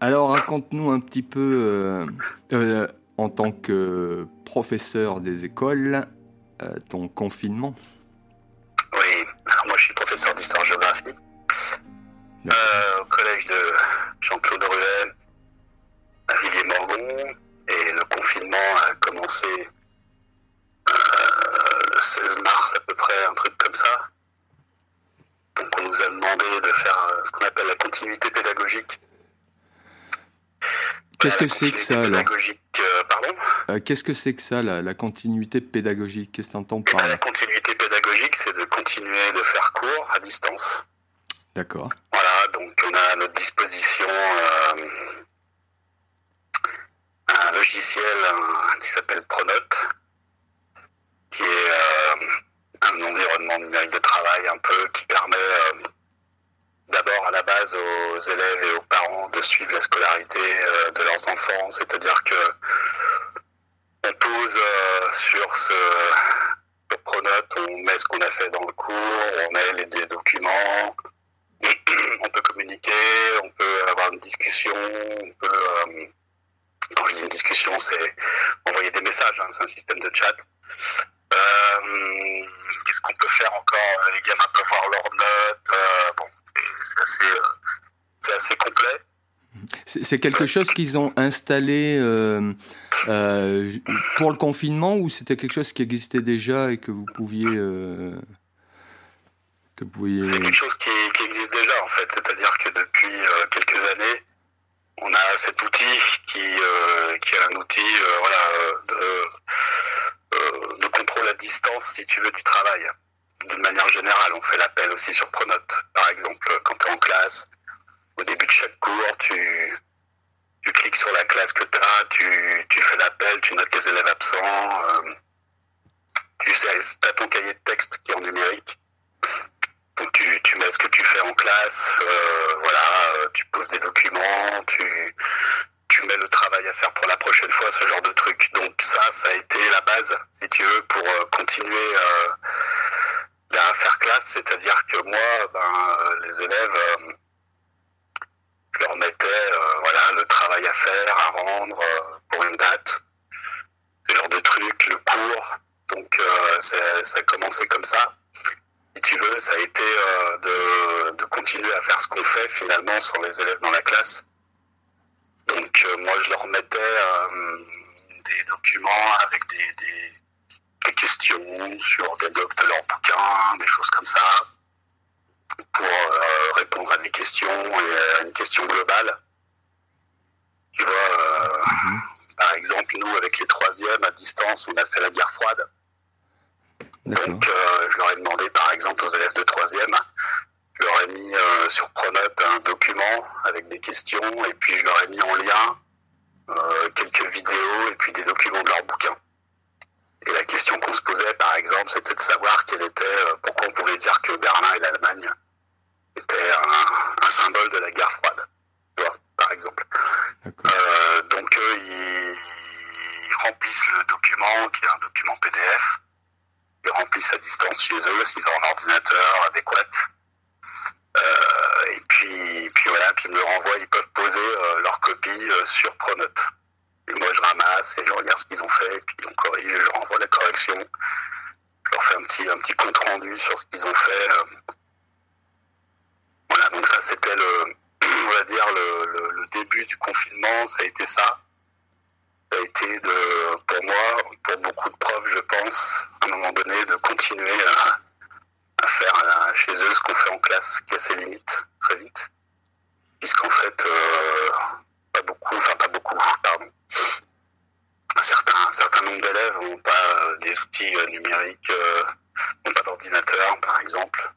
Alors raconte-nous un petit peu, en tant que professeur des écoles, ton confinement. Oui, moi je suis professeur d'histoire-géographie au collège de Jean-Claude Ruel à Villiers-Morgon et le confinement a commencé le 16 mars à peu près, un truc comme ça. Donc on nous a demandé de faire euh, ce qu'on appelle la continuité pédagogique. Qu'est-ce que c'est que ça alors euh, euh, Qu'est-ce que c'est que ça, la, continuité pédagogique? Qu'est-ce que tu entends par là? La continuité pédagogique, c'est de continuer de faire cours à distance. D'accord. Voilà, donc on a à notre disposition un logiciel qui s'appelle Pronote, qui est un environnement numérique de travail un peu qui permet euh, d'abord à la base aux élèves et aux parents de suivre la scolarité euh, de leurs enfants, c'est-à-dire que on pose euh, sur ce pronote, on met ce qu'on a fait dans le cours, on met les, documents, on peut communiquer, on peut avoir une discussion, on peut, quand je dis une discussion, c'est envoyer des messages, hein, c'est un système de chat. Euh, qu'est-ce qu'on peut faire encore? Les gamins peuvent voir leurs notes. Euh, bon, c'est assez, euh, assez, complet. C'est quelque chose qu'ils ont installé pour le confinement ou c'était quelque chose qui existait déjà et que vous pouviez... que pouviez... C'est quelque chose qui, qui, existe déjà en fait, c'est-à-dire que depuis quelques années, on a cet outil qui, qui est un outil voilà, de, de contrôle à distance, si tu veux, du travail. D'une manière générale, on fait l'appel aussi sur Pronote. Par exemple, quand tu es en classe, au début de chaque cours, tu, tu cliques sur la classe que tu as, tu, tu fais l'appel, tu notes les élèves absents, euh, tu sais, as ton cahier de texte qui est en numérique. Donc tu, tu mets ce que tu fais en classe, euh, voilà, euh, tu poses des documents, tu, tu mets le travail à faire pour la prochaine fois, ce genre de truc. Donc ça, ça a été la base, si tu veux, pour euh, continuer euh, à faire classe. C'est-à-dire que moi, ben, euh, les élèves, je leur mettais voilà, le travail à faire, à rendre pour une date, ce genre de truc, le cours. Donc ça a commencé comme ça. Si tu veux, ça a été de, de continuer à faire ce qu'on fait finalement sans les élèves dans la classe donc euh, moi je leur mettais euh, des documents avec des, questions sur des docs de leurs bouquins, des choses comme ça, pour euh, répondre à des questions et à une question globale. Tu vois, mhm. par exemple, nous, avec les troisièmes à distance, on a fait la guerre froide. Donc, je leur ai demandé, par exemple, aux élèves de troisième je leur ai mis euh, sur Pronote un document avec des questions et puis je leur ai mis en lien euh, quelques vidéos et puis des documents de leur bouquin. Et la question qu'on se posait, par exemple, c'était de savoir quel était, euh, pourquoi on pouvait dire que Berlin et l'Allemagne étaient un, symbole de la guerre froide, par exemple. donc eux, ils, remplissent le document, qui est un document PDF. Ils remplissent à distance chez eux s'ils ont un ordinateur adéquat. Euh, et puis, puis voilà, puis ils me le renvoient, ils peuvent poser euh, leur copie euh, sur Pronote. Et moi, je ramasse et je regarde ce qu'ils ont fait, et puis on corrige et je renvoie la correction. Je leur fais un petit, un petit compte rendu sur ce qu'ils ont fait. Voilà, donc ça, c'était le, on va dire, le, le, début du confinement, ça a été ça. Ça a été de, pour moi, pour beaucoup de profs, je pense, à un moment donné, de continuer à, à faire euh, chez eux ce qu'on fait en classe, qui a ses limites très vite. Puisqu'en fait, euh, pas beaucoup, enfin pas beaucoup, pardon. Certains, certain nombre d'élèves n'ont pas euh, des outils numériques, n'ont pas d'ordinateur, par exemple.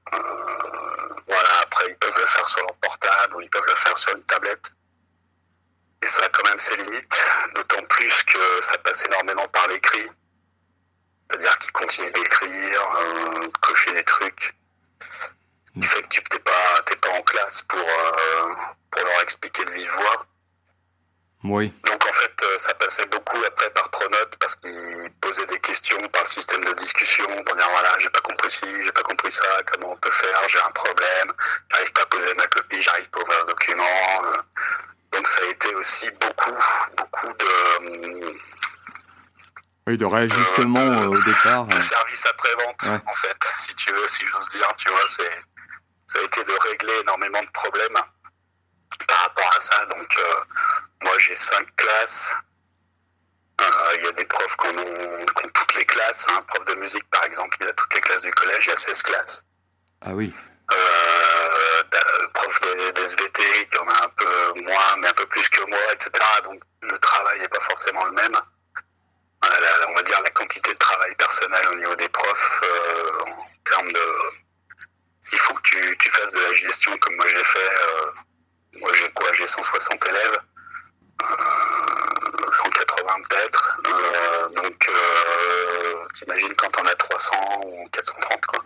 voilà, après, ils peuvent le faire sur leur portable ou ils peuvent le faire sur une tablette. Et ça a quand même ses limites, d'autant plus que ça passe énormément par l'écrit. C'est-à-dire qu'ils continuent d'écrire, euh, cocher des trucs. Du fait que tu n'es pas, pas en classe pour, euh, pour leur expliquer le vive voix. Oui. Donc en fait, euh, ça passait beaucoup après par Pronote parce qu'ils posaient des questions par le système de discussion pour dire voilà, j'ai pas compris ci, j'ai pas compris ça, comment on peut faire, j'ai un problème, j'arrive pas à poser ma copie, j'arrive pas à ouvrir un document. Donc donc ça a été aussi beaucoup, beaucoup de oui, de réajustement euh, au départ. De service après-vente, en fait, si tu veux, si j'ose dire, tu vois, c'est, ça a été de régler énormément de problèmes par rapport à ça. Donc, euh, moi, j'ai cinq classes. Euh, il y a des profs qui ont, toutes les classes. Un hein. prof de musique, par exemple, il a toutes les classes du collège, il y a 16 classes. Ah oui. Euh, prof des, SVT qui en a un peu moins, mais un peu plus que moi, etc. Donc, le travail n'est pas forcément le même on va dire la quantité de travail personnel au niveau des profs euh, en termes de s'il faut tu, fasses de la gestion comme moi j'ai fait euh, moi j'ai quoi j'ai 160 élèves 180 euh, peut-être donc t'imagines quand on a 300 ou 430 quoi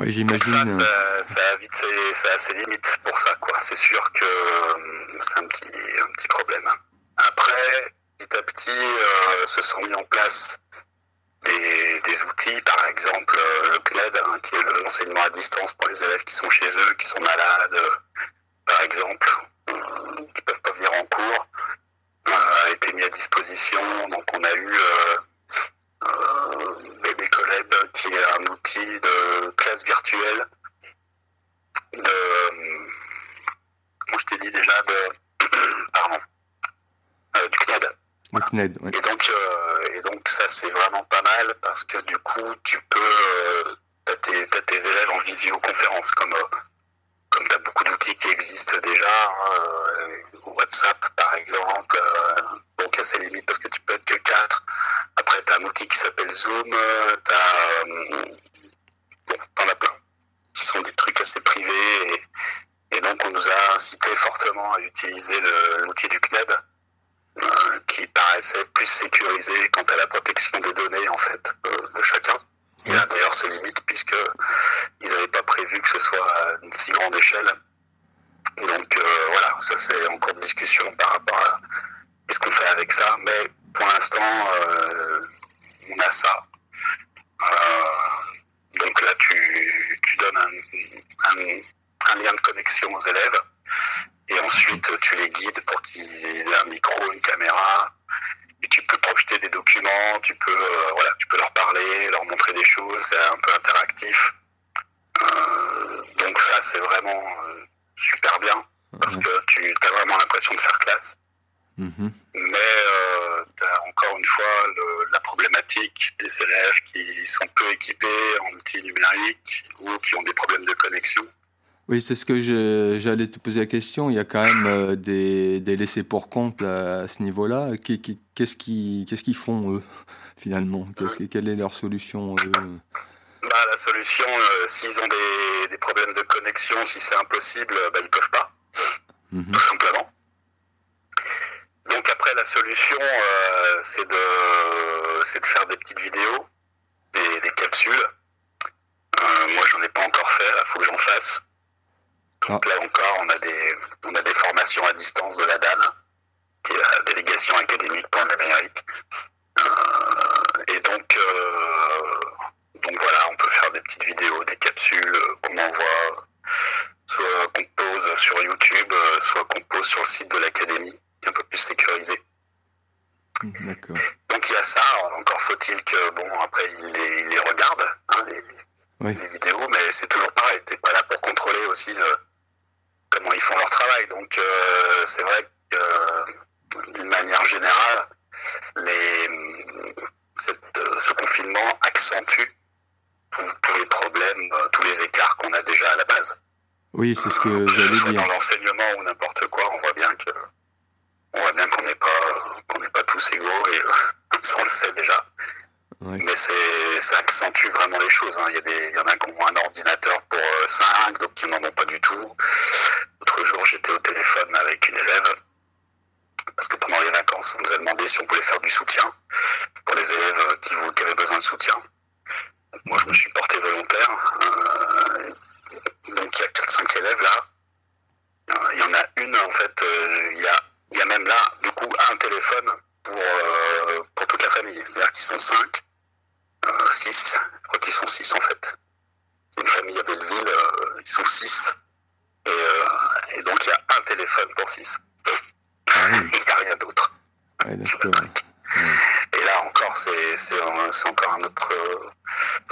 oui, j'imagine. Ça, ça, a vite ses, ses limites pour ça, quoi. C'est sûr que c'est un petit, un petit problème. Après, petit à petit euh, se sont mis en place des, outils, par exemple euh, le CNED, hein, qui est l'enseignement à distance pour les élèves qui sont chez eux, qui sont malades, euh, par exemple, qui ne peuvent pas venir en cours, a été mis à disposition. Donc on a eu Bébé Collègue, qui est un outil de classe virtuelle, de, je t'ai dit déjà, de, pardon, du CNED. Et, donc, euh, et donc ça c'est vraiment pas mal parce que du coup tu peux euh, t'as tes, tes, élèves en visioconférence comme euh, comme tu as beaucoup d'outils qui existent déjà, hein, WhatsApp par exemple, donc à ses limites parce que tu peux être que 4. Après tu as un outil qui s'appelle Zoom, t'as bon, t'en as plein qui sont des trucs assez privés et, et donc on nous a incité fortement à utiliser l'outil du CNED euh, qui paraissait plus sécurisé quant à la protection des données en fait euh, de chacun. Il a d'ailleurs ses limites puisque ils n'avaient pas prévu que ce soit à une si grande échelle. Donc euh, voilà, ça c'est encore une discussion par rapport à ce qu'on fait avec ça. Mais pour l'instant, on a ça. donc là, tu, tu donnes un, lien de connexion aux élèves et ensuite, tu les guides pour qu'ils aient un micro, une caméra. Et tu peux projeter des documents, tu peux, euh, voilà, tu peux leur parler, leur montrer des choses, c'est un peu interactif. Euh, donc ça, c'est vraiment euh, super bien, parce que tu as vraiment l'impression de faire classe. Mm-hmm. Mais tu as encore une fois la problématique des élèves qui sont peu équipés en outils numériques ou qui ont des problèmes de connexion. Oui, c'est ce que j'allais te poser la question. Il y a quand même euh, des, des laissés pour compte à ce niveau-là. Qu'est-ce qu'ils font, eux, finalement? Quelle est leur solution, eux? Bah, La solution, euh, s'ils ont des, des, problèmes de connexion, si c'est impossible, bah, ils ne peuvent pas, mhm. tout simplement. Donc après, la solution, euh, c'est de, de faire des petites vidéos, des, des capsules. moi, j'en ai pas encore fait, il faut que j'en fasse. Donc là encore, on a, des, on a des formations à distance de la DAN, qui est la délégation académique pour le numérique. Euh, et donc, euh, donc voilà, on peut faire des petites vidéos, des capsules qu'on envoie, soit qu'on pose sur YouTube, soit qu'on pose sur le site de l'académie, qui est un peu plus sécurisé. D'accord. Donc il y a ça, encore faut-il que, bon, après, ils les, les regardent, hein, les, les, vidéos, mais c'est toujours pareil, t'es pas là pour contrôler aussi le comment ils font leur travail. Donc euh, c'est vrai que euh, d'une manière générale, les, euh, ce confinement accentue tous, les problèmes, tous les écarts qu'on a déjà à la base. Oui, c'est ce que j'allais dire. Dans l'enseignement ou n'importe quoi, on voit bien que on voit bien qu'on n'est pas qu'on n'est pas tous égaux et ça on le sait déjà. Mais ça accentue vraiment les choses. Hein. Il, y a des, il y en a qui ont un ordinateur pour 5, euh, d'autres qui n'en ont pas du tout. L'autre jour, j'étais au téléphone avec une élève, parce que pendant les vacances, on nous a demandé si on pouvait faire du soutien pour les élèves qui, qui avaient besoin de soutien. moi, je me suis porté volontaire. Euh, donc, il y a 4-5 élèves là. Euh, il y en a une, en fait, il, y a, il y a même là, du coup, un téléphone pour, pour toute la famille. C'est-à-dire qu'ils sont 5 6. Je crois qu'ils sont 6 en fait. Une famille à Belleville, euh, ils sont 6. Et, euh, et, donc il y a un téléphone pour 6. Ah il n'y a rien d'autre. D'accord. Et là encore, c'est encore un autre,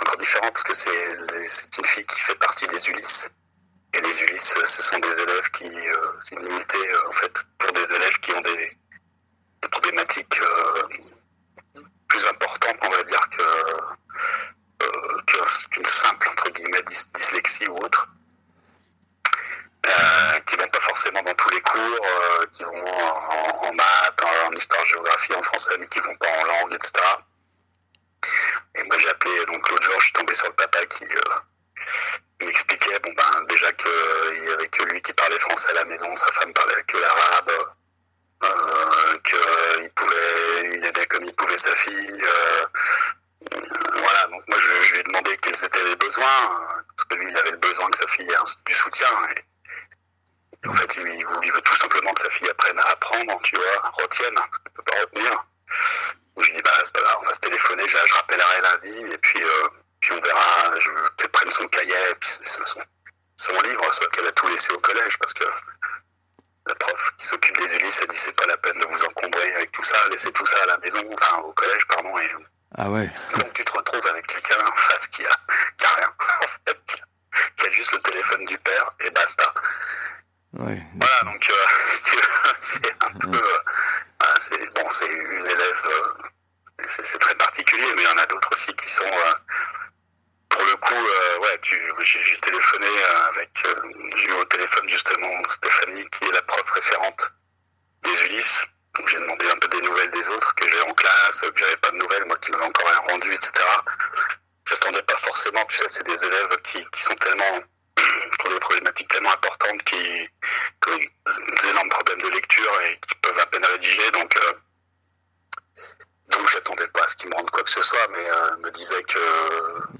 encore différent parce que c'est une fille qui fait partie des Ulysses. Et les Ulysses, ce sont des élèves qui, c'est une unité en fait pour des élèves qui ont des, problématiques plus importantes, on va dire que qu'une simple entre guillemets dyslexie ou autre. Euh, qui vont pas forcément dans tous les cours, euh, qui vont en, maths, en, histoire, géographie, en français, mais qui vont pas en langue, etc. Et moi j'ai appelé, donc l'autre jour je suis tombé sur le papa qui euh, m'expliquait, bon ben déjà qu'il y avait que lui qui parlait français à la maison, sa femme parlait que l'arabe, qu'il pouvait, il aidait comme il pouvait sa fille. voilà, donc moi je, lui ai demandé quels étaient les besoins, parce que lui il avait le besoin que sa fille ait du soutien. Et, en fait, il, veut tout simplement que sa fille apprenne à apprendre, tu vois, retienne, parce qu'elle peut pas retenir. Je lui dis, bah, c'est pas grave, on va se téléphoner, je, je rappellerai lundi, et puis, euh, puis on verra, je qu'elle prenne son cahier, puis son, son livre, ce qu'elle a tout laissé au collège, parce que la prof qui s'occupe des Ulysses, elle dit, c'est pas la peine de vous encombrer avec tout ça, laissez tout ça à la maison, enfin, au collège, pardon, et ah ouais. Donc tu te retrouves avec quelqu'un en face qui a, qui a rien, en fait, qui a juste le téléphone du père, et basta. Ouais, voilà, donc euh, c'est un peu. Euh, c'est bon, c'est une élève. Euh, c'est très particulier, mais il y en a d'autres aussi qui sont. Pour le coup, ouais, j'ai téléphoné avec. j'ai eu au téléphone justement Stéphanie, qui est la prof référente des Ulysses. Donc j'ai demandé un peu des nouvelles des autres que j'ai en classe, que j'avais pas de nouvelles, moi qui m'avais encore rien rendu, etc. J'attendais pas forcément, tu sais, c'est des élèves qui, qui sont tellement pour des problématiques tellement importantes qui, ont des énormes problèmes de lecture et qui peuvent à peine rédiger. Donc, euh, donc j'attendais pas à ce qu'ils me rendent quoi que ce soit, mais euh, me disaient que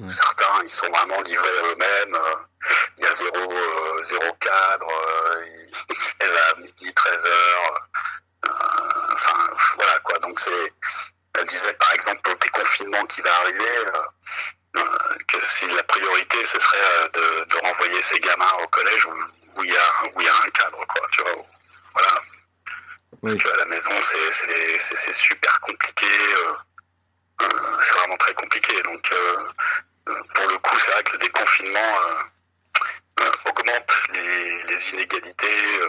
certains, ils sont vraiment livrés à eux-mêmes. Euh, il y a zéro, euh, zéro cadre, ils se à midi, 13 heures. enfin, voilà quoi. Donc c'est, elle disait par exemple au déconfinement qui va arriver, que si la priorité ce serait euh, de, de, renvoyer ces gamins au collège où, il y a, où il y a un cadre, quoi, tu vois. Voilà. Parce qu'à la maison, c'est super compliqué. Euh, euh, c'est vraiment très compliqué. Donc, pour le coup, c'est vrai que le déconfinement augmente les, les inégalités.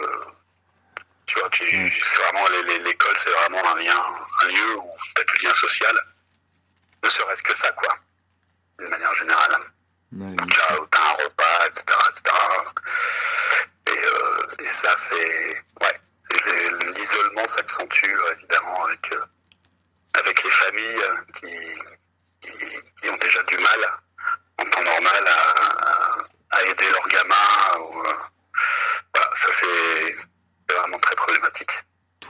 tu vois, c'est vraiment l'école, c'est vraiment un lien, un lieu où tu as du lien social. Ne serait-ce que ça, quoi de manière générale. Ouais, t'as un repas, etc. etc. Et, euh, et ça, c'est. Ouais. L'isolement s'accentue évidemment avec, euh, avec les familles qui, qui, qui, ont déjà du mal en temps normal à, aider leurs gamins. Euh, ça, c'est vraiment très problématique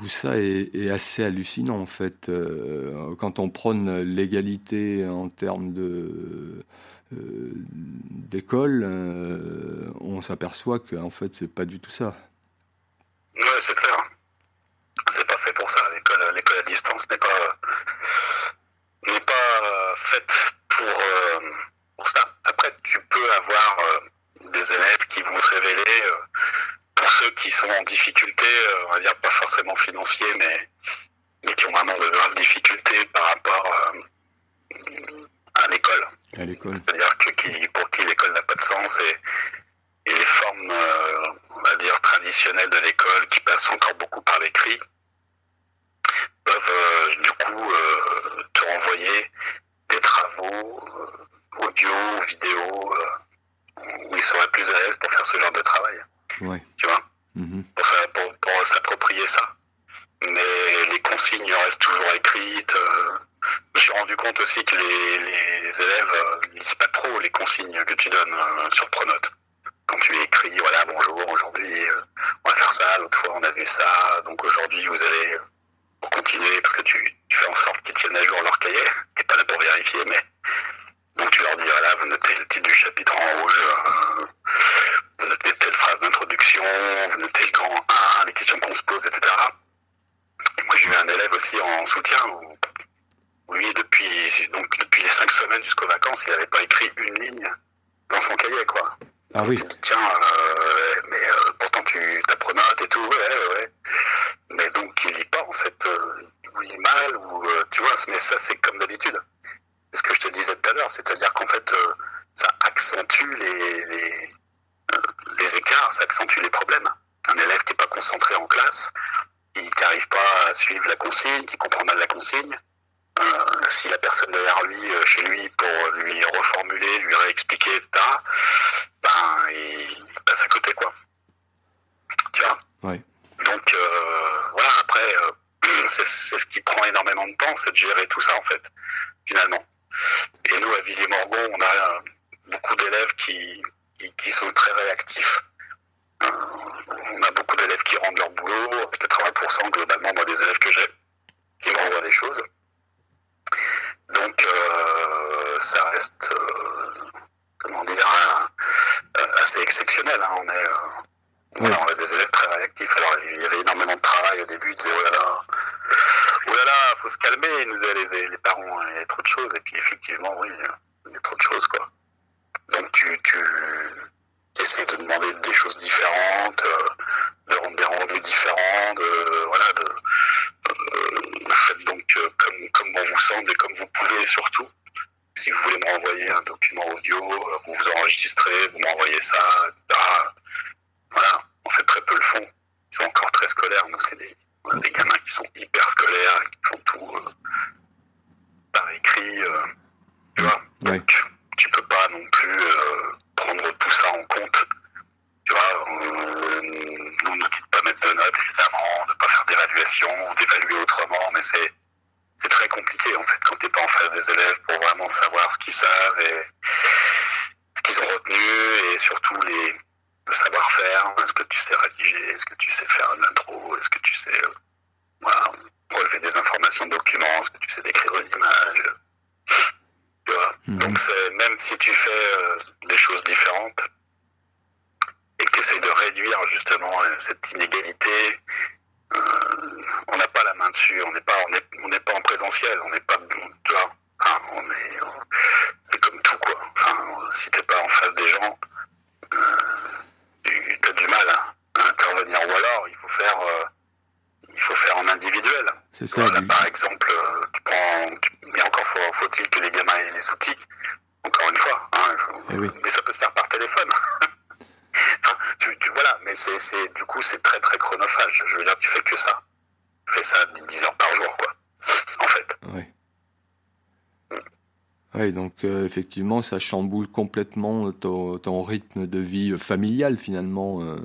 tout ça est, assez hallucinant en fait. Euh, quand on prône l'égalité en termes euh, d'école, euh, on s'aperçoit qu'en fait c'est pas du tout ça. C'est clair. C'est pas fait pour ça. L'école, à distance n'est pas n'est pas faite pour, pour ça. Après, tu peux avoir des élèves qui vont se révéler pour ceux qui sont en difficulté, euh, on va dire pas forcément financier, mais, qui ont vraiment de graves difficultés par rapport euh, à l'école. À l'école. C'est-à-dire que pour qui l'école n'a pas de sens et, les formes, euh, on va dire, traditionnelles de l'école qui passent encore beaucoup par l'écrit peuvent du coup te renvoyer des travaux audio, vidéo, où ils seraient plus à l'aise pour faire ce genre de travail. Ouais. Tu vois? Mhm. Pour, s'approprier ça. Mais les consignes restent toujours écrites. Euh, je me suis rendu compte aussi que les, élèves euh, ne lisent pas trop les consignes que tu donnes euh, sur Pronote. Quand tu écris, voilà, bonjour, aujourd'hui, on va faire ça, l'autre fois on a vu ça, donc aujourd'hui vous allez continuer parce que tu, fais en sorte qu'ils tiennent à jour leur cahier. Tu pas là pour vérifier, mais donc tu leur dis, voilà, vous notez le titre du chapitre en rouge, vous notez telle phrase d'introduction, vous notez le grand 1, les questions qu'on se pose, etc. Et moi, j'ai eu un élève aussi en soutien où, lui, depuis, donc, depuis les 5 semaines jusqu'aux vacances, il n'avait pas écrit une ligne dans son cahier, quoi. Ah oui. tiens, euh, mais euh, pourtant tu t'apprenotes et tout, ouais, ouais. Mais donc, il lit pas, en fait, euh, il lit mal, ou, tu vois, mais ça, c'est comme d'habitude. C'est ce que je te disais tout à l'heure, c'est-à-dire qu'en fait, ça accentue les, les, les, écarts, ça accentue les problèmes. Un élève qui n'est pas concentré en classe, qui n'arrive pas à suivre la consigne, qui comprend mal la consigne, si la personne derrière lui, euh, chez lui, pour lui reformuler, lui réexpliquer, etc., ben, il passe à côté, quoi. Tu vois. Donc, euh, voilà, après, c'est ce qui prend énormément de temps, c'est de gérer tout ça, en fait, finalement. Et nous, à Villiers-Morgon, on a beaucoup d'élèves qui, qui, qui, sont très réactifs. on a beaucoup d'élèves qui rendent leur boulot, 80% globalement, moi, des élèves que j'ai, qui me renvoient des choses. Donc euh, ça reste, euh, comment dire, assez exceptionnel. Hein. On, est, euh, on a des élèves très réactifs. Alors il y avait énormément de travail au début. Ils disaient oh là là, oh là là, faut se calmer. Ils nous disaient les, les parents, il y a trop de choses. Et puis effectivement, oui, il y a trop de choses quoi. Donc tu, tu essaies de demander des choses différentes, de rendre des rendus différents, de voilà, de faites donc euh, comme, comme bon vous semble et comme vous pouvez surtout. Si vous voulez m'envoyer un document audio, euh, vous vous enregistrez, vous m'envoyez ça, etc. Voilà, on fait très peu le fond. Ils sont encore très scolaires. Nous, c'est des, des, gamins qui sont hyper scolaires, qui font tout euh, par écrit. tu vois ouais. Donc, tu peux pas non plus prendre tout ça en compte. Tu vois, on ne nous dit de pas mettre de notes, évidemment, de pas faire d'évaluation, d'évaluer autrement, mais c'est c'est très compliqué en fait quand tu n'es pas en face des élèves pour vraiment savoir ce qu'ils savent et ce qu'ils ont retenu et surtout les, le savoir-faire. Est-ce que tu sais rédiger? Est-ce que tu sais faire une intro? Est-ce que tu sais euh, voilà, relever des informations de documents? Est-ce que tu sais décrire une image? Tu vois? Mhm. Donc c'est même si tu fais euh, des choses différentes et que tu essaies de réduire justement euh, cette inégalité, euh, on n'a pas la main dessus, on n'est pas, on est, on pas en présentiel, on n'est pas, tu vois, enfin, on est, on- c'est comme tout quoi. Enfin, si t'es pas en face des gens, euh, tu as du mal à, intervenir ou alors il faut faire, euh, il faut faire en individuel. C'est ça. Voilà, du- par exemple, euh, tu prends, tu- mais encore faut- faut-il que les gamins aient les outils? Encore une fois, hein, faut- Eh oui. mais ça peut se faire par téléphone. Enfin, tu, tu- voilà, mais c'est, du coup, c'est très très chronophage. Je veux dire, tu fais que ça. Tu fais ça 10 heures par jour, quoi. En fait. Ouais. Ouais, donc euh, effectivement, ça chamboule complètement ton, ton rythme de vie familial finalement, euh,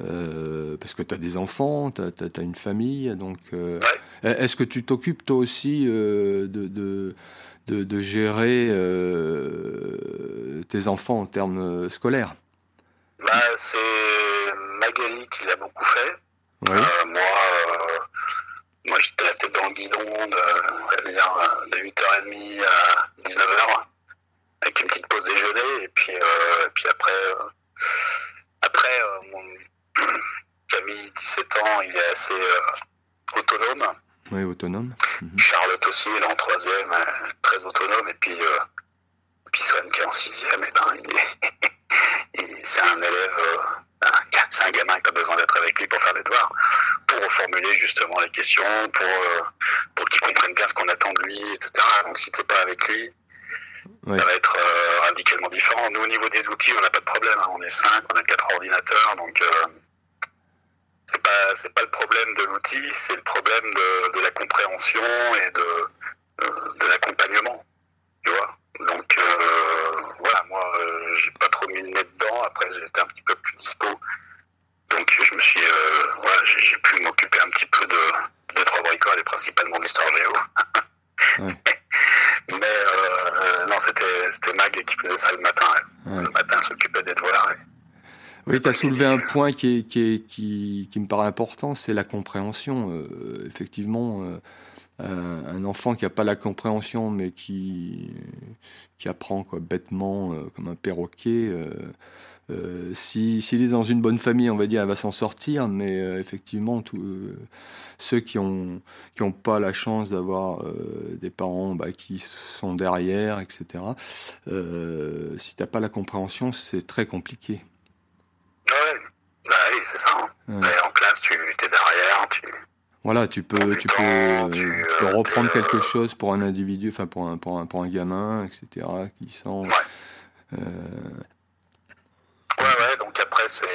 euh, parce que tu as des enfants, tu as, une famille, donc est-ce que tu t'occupes toi aussi de, de, de, de gérer tes enfants en termes scolaires? Bah, c'est L'a beaucoup fait. Oui, Euh, moi, euh, moi j'étais la tête dans le guidon de, on va dire, euh, de 8h30 à 19h, avec une petite pause déjeuner, et puis, euh, et puis après, après mon Camille, 17 ans, il est assez autonome. oui, autonome. Mhm. Charlotte aussi, elle est en troisième, très autonome, et puis, et puis Swan qui est en sixième, et ben, il est- il- c'est un élève, euh, un ga- c'est un gamin qui a besoin d'être avec lui pour faire les devoirs, pour reformuler justement les questions, pour, euh, pour qu'il comprenne bien ce qu'on attend de lui, etc. Donc si t'es pas avec lui, ça va être euh, radicalement différent. Nous, au niveau des outils, on n'a pas de problème. hein. On est cinq, on a quatre ordinateurs, donc euh, c'est pas c'est pas le problème de l'outil, c'est le problème de, de la compréhension et de euh, de l'accompagnement. Tu vois. Donc euh, voilà, moi, euh, j'ai pas trop mis le nez dedans. Après, j'étais un petit peu plus dispo, donc je me suis euh, voilà, j'ai pu m'occuper un petit peu de de trois bricoles et principalement d'histoire géo. Ouais. Mais euh, non, c'était c'était Mag qui faisait ça le matin. ouais. Le matin, elle s'occupait des devoirs. Oui, tu as soulevé un point qui, est, qui, est- qui, qui me paraît important, c'est la compréhension. Euh, effectivement, euh, un, un enfant qui n'a pas la compréhension, mais qui, qui apprend quoi, bêtement, euh, comme un perroquet, euh, euh, si- s'il est dans une bonne famille, on va dire, elle va s'en sortir, mais euh, effectivement, tout, euh, ceux qui n'ont qui ont pas la chance d'avoir euh, des parents bah, qui sont derrière, etc., euh, si tu n'as pas la compréhension, c'est très compliqué. Ouais, bah oui, c'est ça. en classe, tu es derrière, tu. Voilà, tu peux, tu, peux, tu, peux euh, reprendre quelque chose pour un individu, enfin pour un, pour un, pour un gamin, etc., qui sent. Ouais. Euh... Ouais, ouais, donc après, c'est,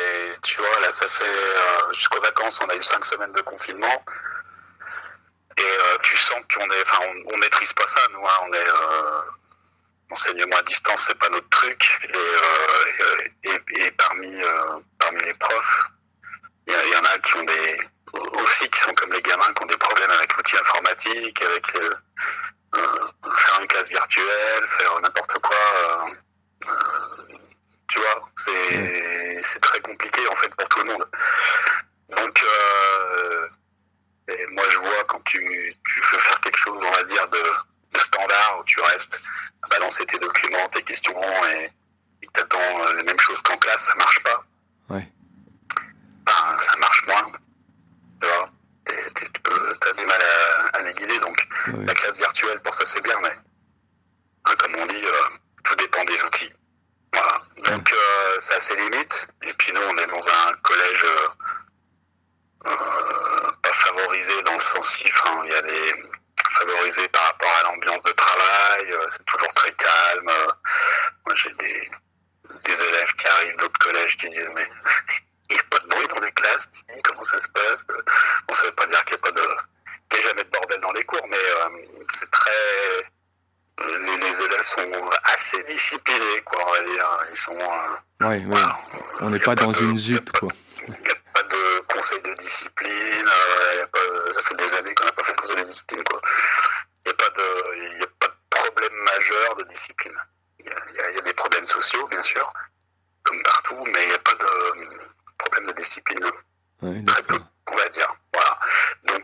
tu vois, là, ça fait, euh, jusqu'aux vacances, on a eu cinq semaines de confinement. Et euh, tu sens qu'on est, enfin, on, on, maîtrise pas ça, nous, hein, on est, euh, enseignement à distance, c'est pas notre truc. Et, euh, et, et parmi, parmi les profs, il y, y, en a qui ont des, aussi qui sont comme les gamins qui ont des problèmes avec l'outil informatique, avec euh, faire une classe virtuelle, faire n'importe quoi. Euh, euh, tu vois, c'est c'est très compliqué en fait pour tout le monde. Donc et moi je vois quand tu, tu veux faire quelque chose, on va dire, de, de standard, où tu restes à balancer tes documents, tes questions et, et t'attends les mêmes choses qu'en classe, ça marche pas. Ouais. Ben, ça marche moins tu as du mal à, à, les guider. Donc, ouais. la classe virtuelle, pour ça, c'est bien, mais hein, comme on dit, euh, tout dépend des outils. Voilà. Donc, euh, c'est assez limite. Et puis, nous, on est dans un collège euh, pas favorisé dans le sens si, enfin, il y a des favorisés par rapport à l'ambiance de travail. c'est toujours très calme. moi, j'ai des, des élèves qui arrivent d'autres collèges qui disent, mais il n'y a pas de bruit dans les classes comment ça se passe Bon, ça veut pas dire qu'il n'y a pas de, qu'il n'y a jamais de bordel dans les cours, mais euh, c'est très, les, les, élèves sont assez disciplinés, quoi, on va dire. Ils sont. Euh, ouais, voilà. On n'est pas, pas, dans de, une ZUP, quoi. Il n'y a pas de conseil de discipline. Euh, y a pas, ça fait des années qu'on n'a pas fait de conseil de discipline, quoi. Il n'y a pas de, a pas de problème majeur de discipline. Il y, y a des problèmes sociaux, bien sûr, comme partout, mais il n'y a pas de problème de discipline. Très peu, on va dire. Voilà. Donc,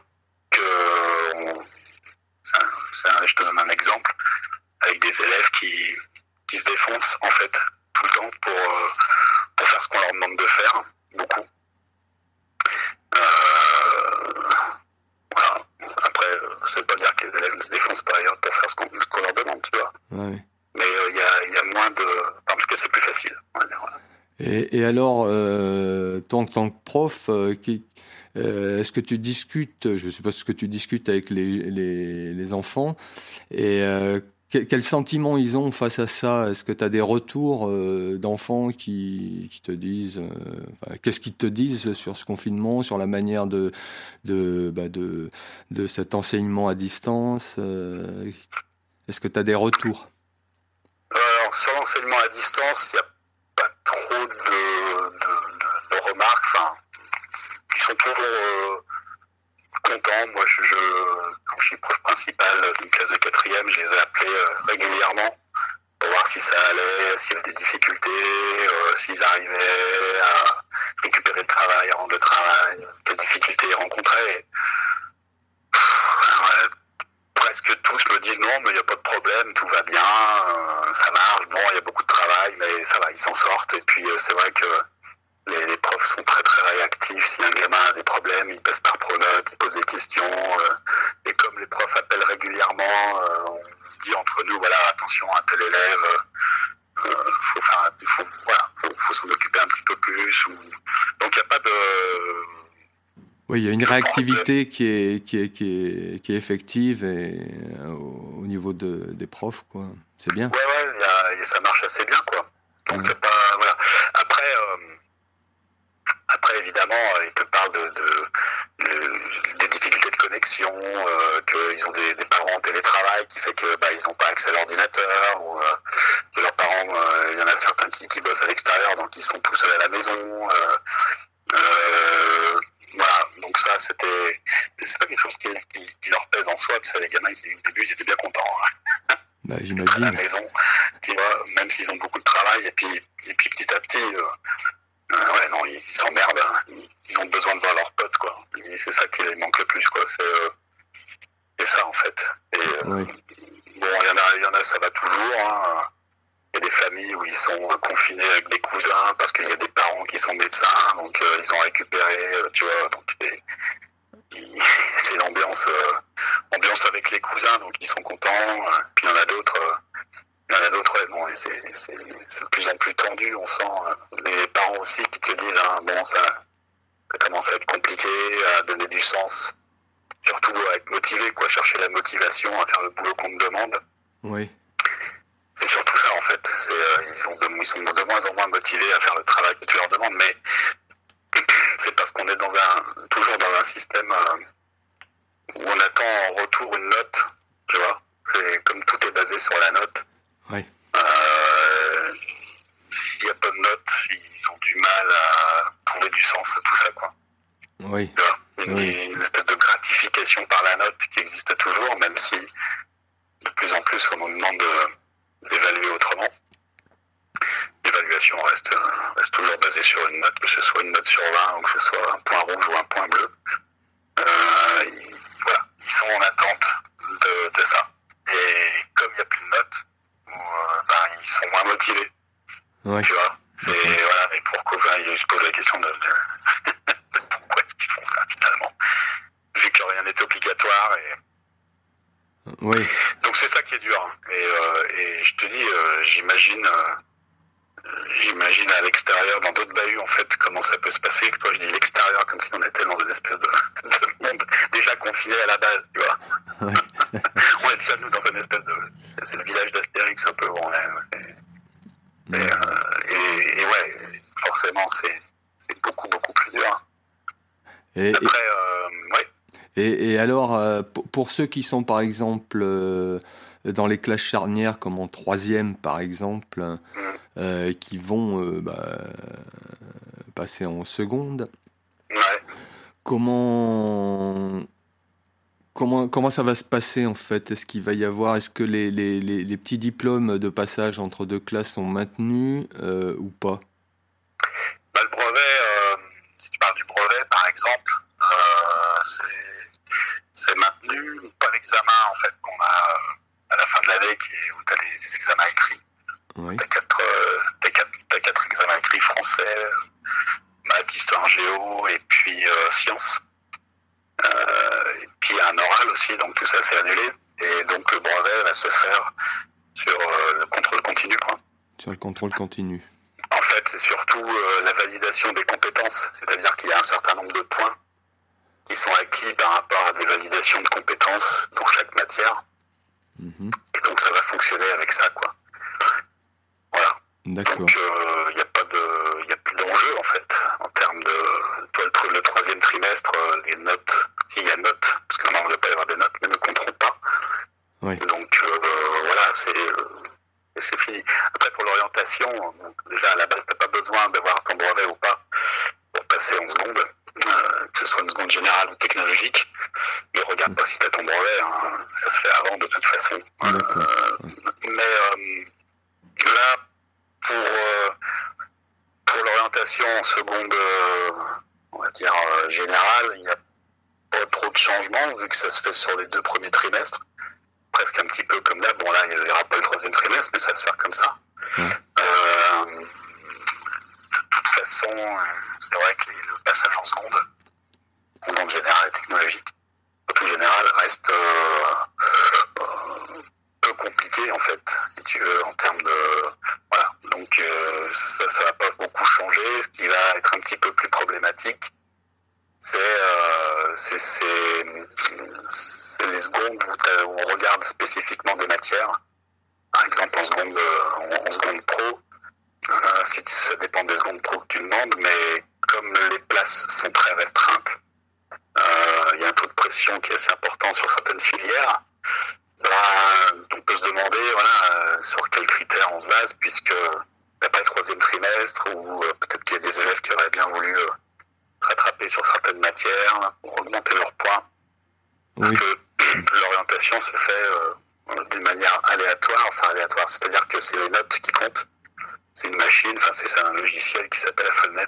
euh, ça, ça, je te donne un exemple avec des élèves qui, qui se défoncent en fait tout le temps pour, euh, pour faire ce qu'on leur demande de faire, beaucoup. Euh, voilà. Après, ça veut pas dire que les élèves ne se défoncent pas ailleurs pour faire ce qu'on qu leur demande, tu vois. Mais il y, a, y, a, moins de. En tout cas, c'est plus facile. On va dire, voilà. Et, et, alors, euh, tant, tant que prof, euh, euh, est-ce que tu discutes, je pas ce que tu discutes avec les, les, les enfants, et euh, quel, quel, sentiment ils ont face à ça? Est-ce que tu as des retours euh, d'enfants qui, qui, te disent, enfin, qu'est-ce qu'ils te disent sur ce confinement, sur la manière de, de, bah de, de cet enseignement à distance Est-ce que tu as des retours? Alors, sur l'enseignement à distance, il y a de, remarques. Enfin, ils sont toujours euh, contents. Moi, je, je, quand je suis prof principal d'une classe de quatrième, je les ai appelés euh, régulièrement pour voir si ça allait, s'il y avait des difficultés, euh, s'ils arrivaient à récupérer le travail, à rendre le travail, quelles difficultés ils rencontraient. Presque tous me disent non, mais il n'y a pas de problème, tout va bien, euh, ça marche. Bon, il y a beaucoup de travail, mais ça va, ils s'en sortent. Et puis, euh, c'est vrai que les, profs sont très très réactifs. Si un gamin a des problèmes, ils passent par pronote, ils posent des questions. Euh, et comme les profs appellent régulièrement, on se dit entre nous, voilà, attention à tel élève. Euh, faut voilà, faut, faut s'en occuper un petit peu plus. Donc il n'y a pas de oui, il y a une réactivité qui est, qui est, qui est, qui est effective et, euh, au, niveau de, des profs, quoi. C'est bien. Ouais, ouais, y a, ça marche assez bien, quoi. Donc, ouais. pas, voilà. Après, euh, après, évidemment, euh, ils te parlent de, de, de, des difficultés de connexion, euh, qu'ils ont des, des, parents en télétravail qui fait que bah, ils n'ont pas accès à l'ordinateur, ou que leurs parents, il y en a certains qui, qui bossent à l'extérieur, donc ils sont tout seuls à la maison. Voilà, donc ça, c'était, c'est pas quelque chose qui, qui, qui, leur pèse en soi, parce que les gamins, ils, au début, ils étaient bien contents. Hein. Bah, j'imagine. À la maison, tu vois, même s'ils ont beaucoup de travail, et puis, et puis petit à petit, euh, euh, ouais, non, ils s'emmerdent, hein. ils, ont besoin de voir leurs potes, quoi. C'est ça qui les manque le plus, quoi. C'est, euh, ça, en fait. Et, oui. bon, il y en a, il y en a, ça va toujours, hein. Il y a des familles où ils sont confinés avec des cousins parce qu'il y a des parents qui sont médecins, donc euh, ils ont récupéré, euh, tu vois, donc c'est l'ambiance, euh, ambiance avec les cousins, donc ils sont contents. Puis il y en a d'autres, il y en a d'autres, ouais, bon, c'est de plus en plus tendu, on sent les parents aussi qui te disent, hein, bon, ça, ça commence à être compliqué, à donner du sens, surtout à être motivé, quoi, chercher la motivation à faire le boulot qu'on te demande. Oui. C'est surtout ça en fait. Euh, ils, sont de, ils sont de moins en moins motivés à faire le travail que tu leur demandes, mais c'est parce qu'on est dans un, toujours dans un système euh, où on attend en retour une note, tu vois. Comme tout est basé sur la note. Oui. Euh, S'il n'y a pas de note, ils ont du mal à trouver du sens à tout ça, quoi. Une, Oui. une espèce de gratification par la note qui existe toujours, même si de plus en plus on nous demande de- d'évaluer autrement. L'évaluation reste, reste toujours basée sur une note, que ce soit une note sur 20 ou que ce soit un point rouge ou un point bleu. Euh, ils, voilà, ils sont en attente de, de ça. Et comme il n'y a plus de notes, euh, ben, ils sont moins motivés. Oui. Tu vois C'est voilà, et pourquoi enfin, ils se posent la question de, de- de pourquoi est-ce qu'ils font ça finalement Vu que rien n'est obligatoire et Oui. donc c'est ça qui est dur. hein. Et, euh, et je te dis, euh, j'imagine, euh, j'imagine à l'extérieur, dans d'autres bahuts en fait, comment ça peut se passer. Quand je dis l'extérieur, comme si on était dans une espèce de, de monde déjà confiné à la base, tu vois. Ouais. on est déjà nous dans une espèce de, c'est le village d'Astérix un peu. Bon, ouais, ouais. Et, et, et ouais, forcément, c'est c'est beaucoup beaucoup plus dur. Et, Après, ouais. Et, et alors, euh, pour, ceux qui sont par exemple euh, dans les classes charnières, comme en troisième par exemple, euh, qui vont euh, bah, passer en seconde, Ouais. comment, comment, comment ça va se passer en fait? Est-ce qu'il va y avoir, est-ce que les, les, les, les petits diplômes de passage entre deux classes sont maintenus euh, ou pas? Bah, le brevet, euh, si tu parles du brevet par exemple, euh, c'est- c'est l'examen en fait qu'on a euh, à la fin de l'année qui est, où tu as des, des examens écrits. Oui. Tu as, quatre, euh, quatre, quatre examens écrits français, maths, histoire, géo et puis euh, sciences. Euh, et puis un oral aussi, donc tout ça c'est annulé. Et donc le brevet va se faire sur euh, le contrôle continu. Quoi. Sur le contrôle continu. En fait, c'est surtout euh, la validation des compétences, c'est-à-dire qu'il y a un certain nombre de points qui sont acquis par rapport à des validations de compétences dans chaque matière. Mhm. Et donc ça va fonctionner avec ça, quoi. Voilà. D'accord. Donc il n'y a pas de, il y a plus d'enjeu en fait en termes de, toi le, le troisième trimestre, euh, les notes, s'il y a notes, parce que normalement il ne pas y avoir des notes, mais ne compteront pas. Oui. Donc euh, voilà, c'est euh, c'est fini. Après pour l'orientation, déjà à la base t'as pas besoin d'avoir ton brevet ou pas pour passer en seconde, euh, que ce soit une seconde générale ou technologique. Mais regarde pas si t'as ton brevet, hein, ça se fait avant de toute façon. Euh, mais euh, là, pour, pour l'orientation en seconde, on va dire générale, il n'y a pas trop de changements vu que ça se fait sur les deux premiers trimestres. Presque un petit peu comme là. Bon, là, il n'y aura pas le troisième trimestre, mais ça va se faire comme ça. Ouais. Euh, de toute façon, euh, c'est vrai que les- le passage en seconde, en seconde générale et technologique, au tout général, reste euh, euh, peu compliqué en fait, si tu veux, en termes de voilà. Donc euh, ça, ça va pas beaucoup changer. Ce qui va être un petit peu plus problématique, c'est euh, c'est- c'est c'est les secondes où, t'as- où on regarde spécifiquement des matières. Par exemple, en seconde, euh, en, en seconde pro, euh, si tu- ça dépend des secondes pro que tu demandes, mais comme les places sont très restreintes, euh, il y a un taux de pression qui est assez important sur certaines filières. Ben, on peut se demander voilà, euh, sur quels critères on se base, puisque t'as pas le troisième trimestre, ou euh, peut-être qu'il y a des élèves qui auraient bien voulu euh, rattraper sur certaines matières, là, pour augmenter leurs points. Parce Oui. que l'orientation se fait euh, d'une manière aléatoire, enfin aléatoire, c'est-à-dire que c'est les notes qui comptent. C'est une machine, enfin c'est un logiciel qui s'appelle Affelnet,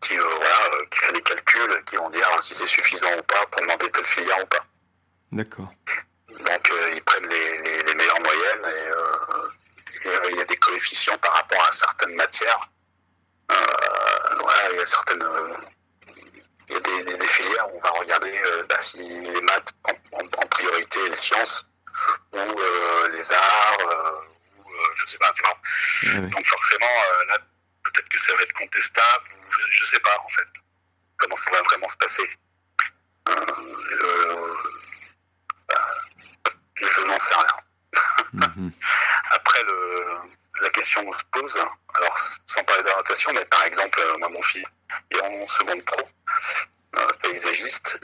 qui, euh, voilà, euh, qui fait les calculs, qui vont dire si c'est suffisant ou pas pour demander telle filière ou pas. D'accord. Donc euh, ils prennent les, les- les meilleures moyennes et euh, et, euh, il y a des coefficients par rapport à certaines matières. Euh, voilà, il y a certaines. euh, il y a des, des- des filières où on va regarder euh, bah, si les maths en, en- en priorité, les sciences, ou euh, les arts, euh, ou euh, je sais pas, tu vois. Ouais, ouais. Donc forcément, euh, là, peut-être que ça va être contestable, ou je, je sais pas en fait. comment ça va vraiment se passer. Euh, je n'en sais rien. Mhm. Après, le, la question se pose, alors sans parler d'orientation, mais par exemple, moi, mon fils est en seconde pro, paysagiste,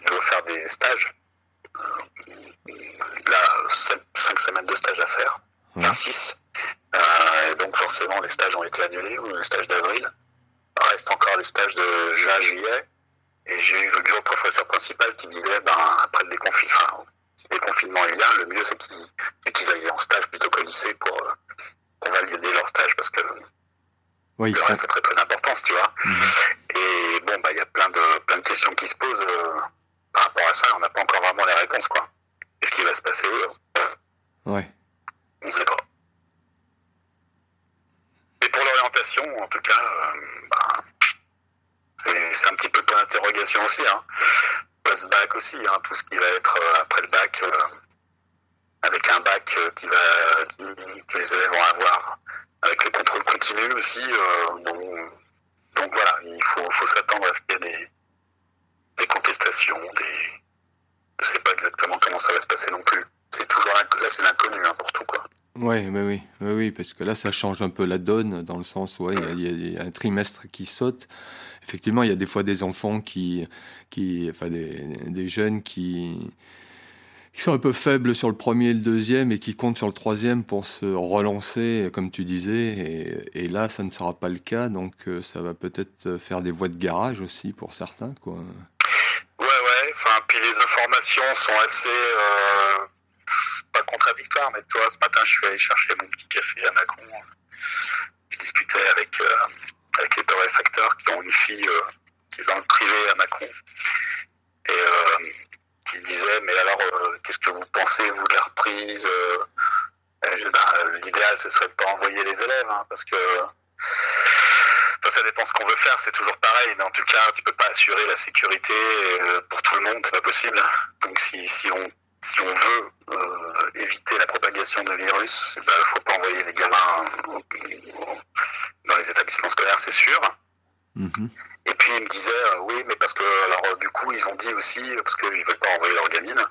il doit faire des stages. là, 5 semaines de stage à faire, enfin 6. donc forcément, les stages ont été annulés, ou les stages d'avril. Il reste encore les stages de juin-juillet. Et j'ai eu le jour professeur principal qui disait, ben, après le déconfinement, si le déconfinement est là, le mieux c'est qu'ils aillent en stage plutôt qu'au lycée pour, euh, pour, valider leur stage parce que oui, le reste a très peu d'importance, tu vois. Mhm. Et bon, bah, il y a plein de, plein de questions qui se posent euh, par rapport à ça. On n'a pas encore vraiment les réponses, quoi. Qu'est-ce qui va se passer Ouais. On ne sait pas. Et pour l'orientation, en tout cas, euh, bah, c'est un petit peu ton interrogation aussi. Hein. Post-bac aussi, hein, tout ce qui va être euh, après le bac, euh, avec un bac qui va, que les élèves vont avoir, avec le contrôle continu aussi. donc, voilà, il faut, s'attendre à ce qu'il y ait des, contestations, des... je sais pas exactement comment ça va se passer non plus. C'est toujours là, c'est l'inconnu hein, pour tout quoi. Ouais, mais oui, oui, oui, parce que là, ça change un peu la donne dans le sens où il y, a un trimestre qui saute. Effectivement, il y a des fois des enfants qui, qui enfin des, des jeunes qui, qui sont un peu faibles sur le premier et le deuxième et qui comptent sur le troisième pour se relancer, comme tu disais. Et, et là, ça ne sera pas le cas, donc euh, ça va peut-être faire des voies de garage aussi pour certains, quoi. Enfin, puis les informations sont assez. Euh pas contradictoire, mais toi, ce matin, je suis allé chercher mon petit café à Macron. Je discutais avec, euh, avec les torréfacteurs qui ont une fille euh, qui est dans le privé à Macron. Et qui disait, mais alors, qu'est-ce que vous pensez, vous, de la reprise ben, L'idéal, ce serait de pas envoyer les élèves, hein, parce que ça dépend ce qu'on veut faire, c'est toujours pareil, mais en tout cas, tu peux pas assurer la sécurité pour tout le monde, c'est pas possible. Donc si, si on si on veut euh, éviter la propagation de virus, il ne faut pas envoyer les gamins dans les établissements scolaires, c'est sûr. Mhm. Et puis il me disait, euh, oui, mais parce que, alors du coup, ils ont dit aussi, parce qu'ils ne veulent pas envoyer leurs gamines,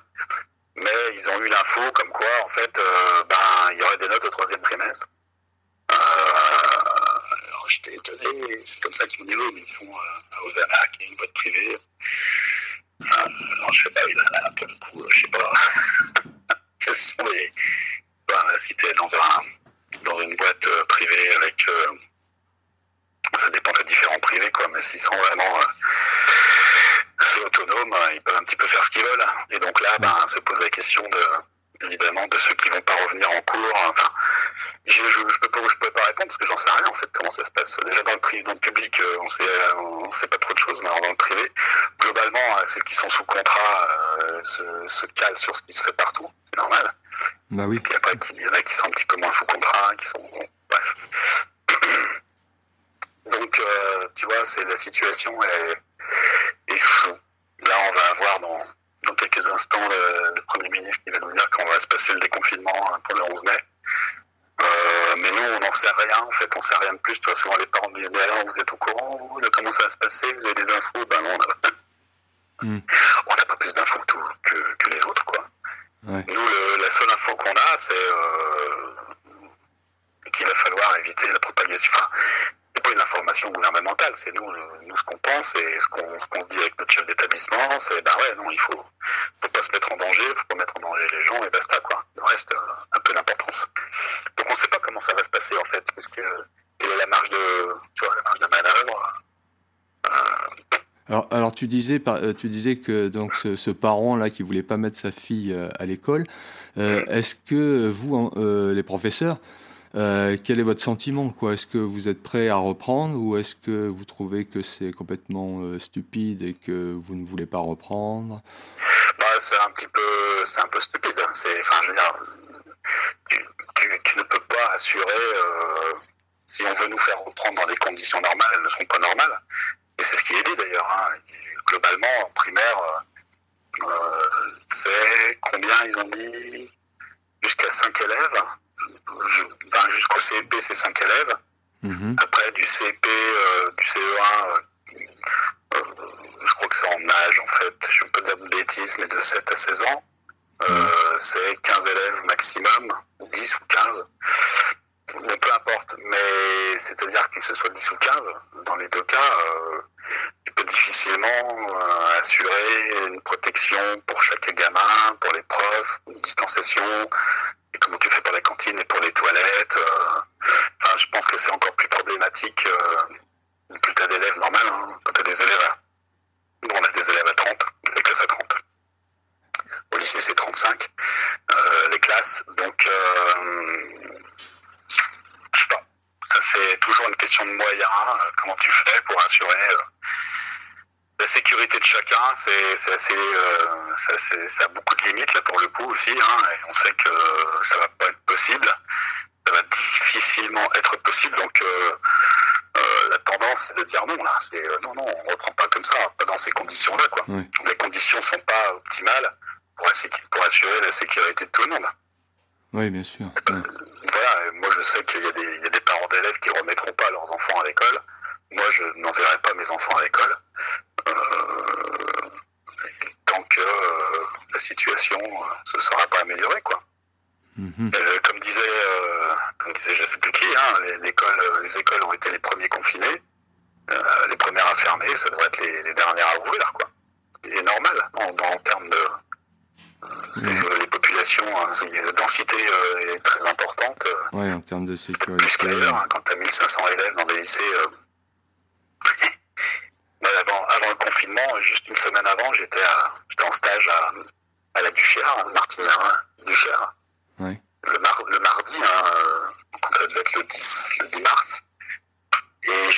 mais ils ont eu l'info comme quoi, en fait, euh, ben, il y aurait des notes au troisième trimestre. J'étais étonné, c'est comme ça qu'ils mais ils sont à Osana, qui est une boîte privée. Euh, non, je sais pas, il a un peu de coup, je sais pas. Ce sont les. Ben, si tu es dans, un, dans une boîte euh, privée avec. Euh, ça dépend de différents privés, quoi, mais s'ils sont vraiment assez autonomes, ils peuvent un petit peu faire ce qu'ils veulent. Et donc là, ben, se pose la question de évidemment de ceux qui vont pas revenir en cours. Enfin, je, je, peux pas, je peux pas répondre parce que j'en sais rien en fait comment ça se passe. Déjà dans le privé, dans le public, euh, on sait, on sait pas trop de choses, mais dans le privé, globalement, euh, ceux qui sont sous contrat euh, se, se, calent sur ce qui se fait partout, c'est normal. Bah oui. Et après, il y en a qui sont un petit peu moins sous contrat, qui sont bref. Donc, tu vois, c'est la situation est, est floue. Là, on va avoir dans dans quelques instants le, Premier ministre qui va nous dire qu'on va se passer le déconfinement hein, pour le 11 mai. Euh, mais nous, on n'en sait rien, en fait, on sait rien de plus. Toi, souvent, les parents me disent, alors, vous êtes au courant de comment ça va se passer Vous avez des infos Ben non, on n'a hmm. pas plus d'infos que, que, les autres, quoi. Nous, la seule info qu'on a, c'est euh, qu'il va falloir éviter la propagation. Enfin, pas une information gouvernementale, c'est nous, nous ce qu'on pense et ce qu'on se dit avec notre chef d'établissement, c'est ben ouais, non, il faut, faut pas se mettre en danger, il faut pas mettre en danger les gens et basta quoi. Le reste, euh, un peu d'importance. Donc on sait pas comment ça va se passer en fait, parce que quelle est la marge de, tu vois, la marge de manœuvre. Euh, alors, alors tu disais, euh, tu disais que donc ce, ce, parent là qui voulait pas mettre sa fille à l'école, euh, est-ce que vous, les professeurs, euh, quel est votre sentiment Est-ce que vous êtes prêt à reprendre ou est-ce que vous trouvez que c'est complètement euh, stupide et que vous ne voulez pas reprendre? Bah, C'est un petit peu, c'est un peu stupide. Hein. Enfin, je veux dire, tu, ne peux pas assurer. Euh, si on veut nous faire reprendre dans des conditions normales, elles ne seront pas normales. Et c'est ce qui est dit d'ailleurs. Hein. Globalement, en primaire, c'est combien ils ont dit Jusqu'à 5 élèves ben, jusqu'au CEP, c'est 5 élèves. Mhm. Après, du CEP, euh, du CE1, euh, que c'est en âge, en fait. Je ne peux pas dire de bêtises, mais de 7 à 16 ans. Euh, c'est 15 élèves maximum, 10 ou 15. Mais peu importe, mais c'est-à-dire que ce soit 10 ou 15, dans les deux cas, euh, tu peux difficilement euh, assurer une protection pour chaque gamin, pour les profs, une distanciation, comment tu fais pour la cantine et pour les toilettes. euh. Enfin, je pense que c'est encore plus problématique euh, plus tu d'élèves normal, quand tu as des élèves à... Nous, on a des élèves à 30, les classes à 30. Au lycée, c'est 35, euh, les classes. Donc, je sais pas. Ça, c'est toujours une question de moyens. comment tu fais pour assurer la sécurité de chacun C'est assez, euh, assez- ça a beaucoup de limites, là, pour le coup, aussi. hein, et on sait que ça va pas être possible. Ça va difficilement être possible. Donc, euh, euh, la tendance, c'est de dire non, là. C'est euh, non, non, on reprend pas comme ça, pas dans ces conditions-là, quoi. Ouais. Les conditions sont pas optimales pour, assurer la sécurité de tout le monde. Oui, bien sûr. ouais. Voilà, moi je sais qu'il y, a des- il y a des parents d'élèves qui remettront pas leurs enfants à l'école. Moi, je n'enverrai pas mes enfants à l'école. Euh, tant que euh, la situation euh, se sera pas améliorée, quoi. Mhm. Euh, comme disait, euh, comme disait je sais plus qui, hein, les, euh, écoles ont été les premiers confinés, euh, les premières à fermer, ça devrait être les, les dernières à ouvrir, quoi. C'est normal en, en termes de les populations, hein, la densité euh, est très importante, euh, Ouais, en termes de plus sécurité. qu'ailleurs. hein, quand tu as 1500 élèves dans des lycées, euh, avant, avant le confinement, juste une semaine avant, j'étais en stage à, à la Duchère, à Martinière, Duchère le, mar- le mardi, hein, euh, donc ça devait être le 10, le 10 mars. Et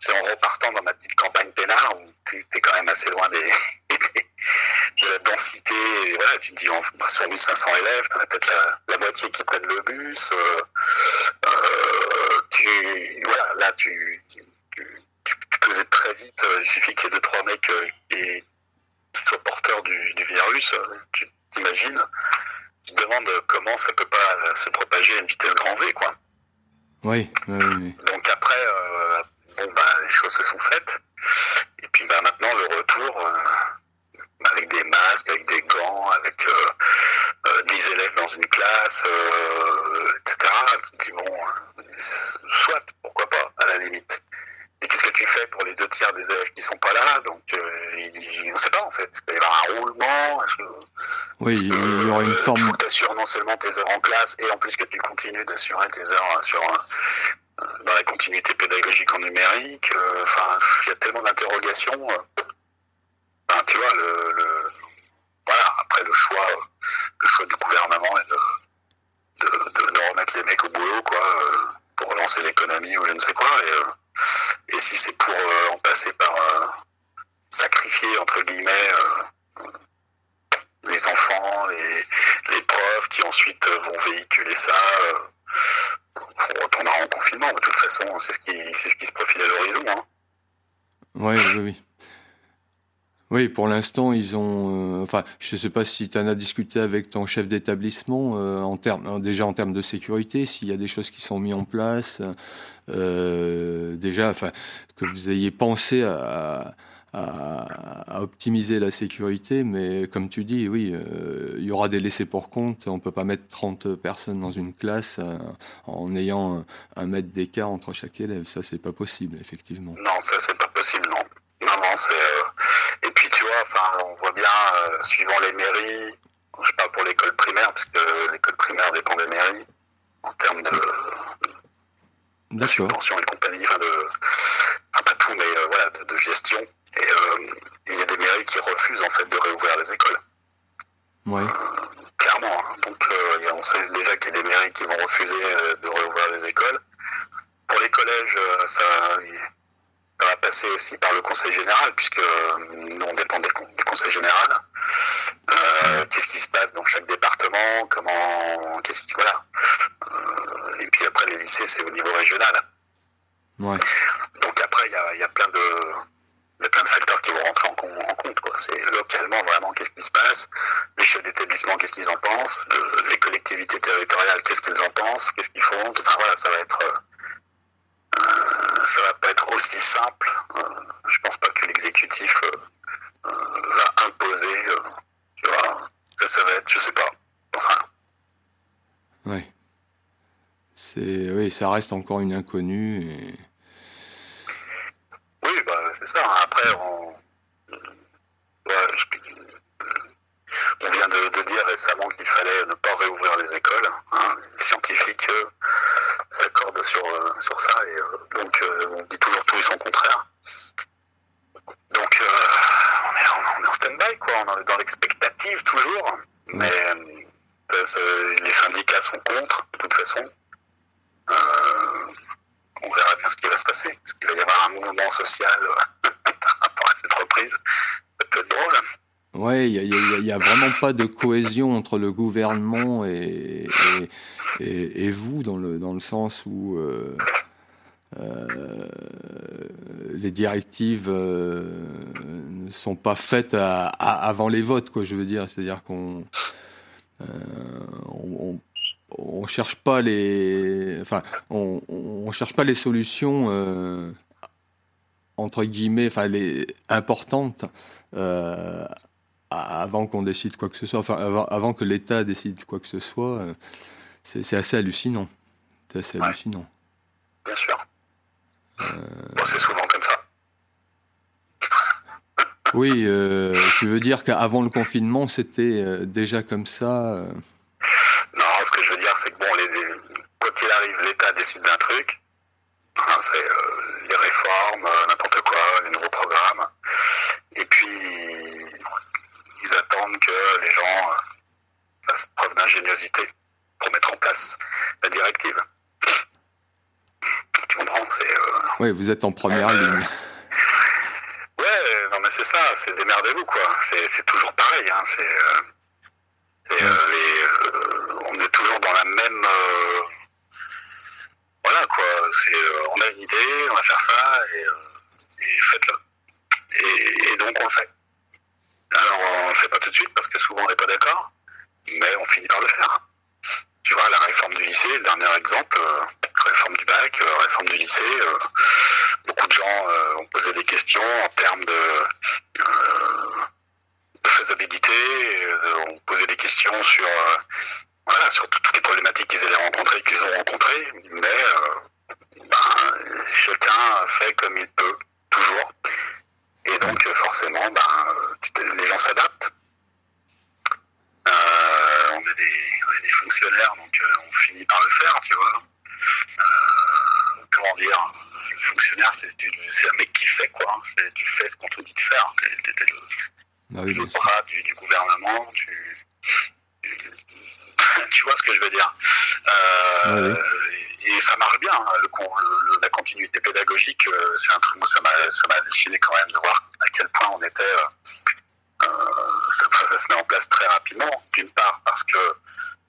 c'est en repartant dans ma petite campagne peinard où tu es quand même assez loin des, de la densité. Et voilà, tu te dis, on, sur 1500 élèves, tu as peut-être la, la moitié qui prennent le bus. euh, euh, tu, voilà, là, tu, tu, tu- tu peux être très vite. euh, il suffit qu'il y ait deux, trois mecs euh, qui, qui soient porteurs du, du virus. euh, tu t'imagines tu te demandes comment ça peut pas se propager à une vitesse grand V, quoi. Oui, oui, oui, oui. Donc après, euh, bon, bah, les choses se sont faites. Et puis bah, maintenant, le retour, euh, avec des masques, avec des gants, avec euh, euh, 10 élèves dans une classe, etc. Tu te dis, bon, soit, pourquoi pas, à la limite. Et qu'est-ce que tu fais pour les deux tiers des élèves qui sont pas là? Donc, euh, il- on ne sait pas en fait. Est-ce qu'il va y avoir un roulement? Est-ce que- Oui, il y aura une forme. Il faut que tu assures non seulement tes heures en classe, et en plus que tu continues d'assurer tes heures euh, sur, euh, dans la continuité pédagogique en numérique. Enfin, il y a tellement d'interrogations. Enfin, tu vois, le, le- voilà, après le choix, le choix du gouvernement est de, de, de- de remettre les mecs au boulot, quoi, pour relancer l'économie ou je ne sais quoi. Et, et si c'est pour euh, en passer par euh, sacrifier, entre guillemets, euh, les enfants, les, profs qui ensuite vont véhiculer ça. on retournera en confinement. De toute façon, c'est ce qui, c'est ce qui se profile à l'horizon. Hein. Oui, oui, oui. Oui, pour l'instant, ils ont. enfin, je ne sais pas si tu en as discuté avec ton chef d'établissement en termes, euh, déjà en termes de sécurité, s'il y a des choses qui sont mises en place. Euh, déjà, que vous ayez pensé à, optimiser la sécurité, mais comme tu dis, oui, euh, il y aura des laissés pour compte. On peut pas mettre 30 personnes dans une classe euh, en ayant un, mètre d'écart entre chaque élève. Ça, c'est pas possible, effectivement. Non, ça c'est pas possible, non. Non, non, c'est. Et puis tu vois, enfin, on voit bien, suivant les mairies, je parle pour l'école primaire, parce que l'école primaire dépend des mairies, en termes de, de D'accord. subventions et compagnie, enfin de. Enfin, pas tout, mais euh, voilà, de, de gestion. Et euh, il y a des mairies qui refusent en fait de réouvrir les écoles. Ouais. clairement. hein. Donc, euh, on sait déjà qu'il y a des mairies qui vont refuser euh, de réouvrir les écoles. Pour les collèges, euh, ça, ça va passer aussi par le conseil général, puisque euh, nous, on dépend du conseil général. Euh, qu'est-ce qui se passe dans chaque département? Comment Qu'est-ce qui voilà Euh, Et puis après, les lycées, c'est au niveau régional. Ouais. Donc après, il y a, il y a plein de il y a plein de facteurs qui vont rentrer en, com- en compte. quoi. C'est localement vraiment qu'est-ce qui se passe, les chefs d'établissement qu'est-ce qu'ils en pensent, les collectivités territoriales qu'est-ce qu'ils en pensent, qu'est-ce qu'ils font? Enfin voilà, ça va être ça va pas être aussi simple. Euh, je pense pas que l'exécutif va imposer. tu vois, ça, ça va être, je sais pas, je rien. Ouais. C'est, oui, ça reste encore une inconnue. Et... Oui, bah, c'est ça. Après, on vient de, dire récemment qu'il fallait ne pas réouvrir les écoles. Hein. Les scientifiques euh, s'accordent sur, euh, sur ça et euh, donc on dit toujours tout et son contraire. Donc on est, en stand-by, quoi. On est dans l'expectative toujours. Mais les syndicats sont contre, de toute façon. on verra bien ce qui va se passer. Est-ce qu'il va y avoir un mouvement social par rapport à cette reprise? Ça peut être drôle. Ouais, il n'y a, vraiment pas de cohésion entre le gouvernement et, et, vous, dans le, dans le sens où euh, euh, les directives euh, ne sont pas faites avant les votes, quoi, je veux dire. C'est-à-dire qu'on on, cherche pas les, enfin, on cherche pas les solutions entre guillemets, enfin les importantes avant qu'on décide quoi que ce soit, enfin avant, que l'État décide quoi que ce soit, euh, c'est assez hallucinant. C'est assez hallucinant. Bien sûr. Euh, c'est souvent comme ça. Oui, euh, tu veux dire qu'avant le confinement, c'était déjà comme ça Non, ce que je veux dire, c'est que bon, les, quoi qu'il arrive, l'État décide d'un truc. Hein, c'est les réformes, n'importe quoi, les nouveaux programmes. Et puis, ils attendent que les gens euh, fassent preuve d'ingéniosité pour mettre en place la directive. Tu comprends euh, Oui, vous êtes en première euh, ligne. Ouais, non mais c'est ça, c'est démerdez-vous quoi. C'est toujours pareil. Hein. on est toujours dans la même. voilà quoi. on a une idée, on va faire ça et, faites-le. Et, et donc on le fait. Alors, on ne le fait pas tout de suite parce que souvent on n'est pas d'accord, mais on finit par le faire. Tu vois, la réforme du lycée, le dernier exemple, euh, réforme du bac, euh, réforme du lycée, euh, beaucoup de gens ont posé des questions en termes de, faisabilité, ont posé des questions sur, voilà, sur toutes les problématiques qu'ils allaient rencontrer, qu'ils ont rencontrées, mais ben, chacun fait comme il peut, toujours. Et donc, forcément, ben, les gens s'adaptent. Euh, on, est des, fonctionnaires, donc euh, on finit par le faire, tu vois. Euh, comment dire Le fonctionnaire, c'est un mec qui fait, quoi. Tu fais ce qu'on te dit de faire. Tu es, le, bah bras du, gouvernement. Tu, tu, vois ce que je veux dire et ça marche bien. Hein, la continuité pédagogique, euh, c'est un truc, moi, ça m'a halluciné quand même de voir à quel point on était. Euh, euh, ça, se met en place très rapidement, d'une part parce que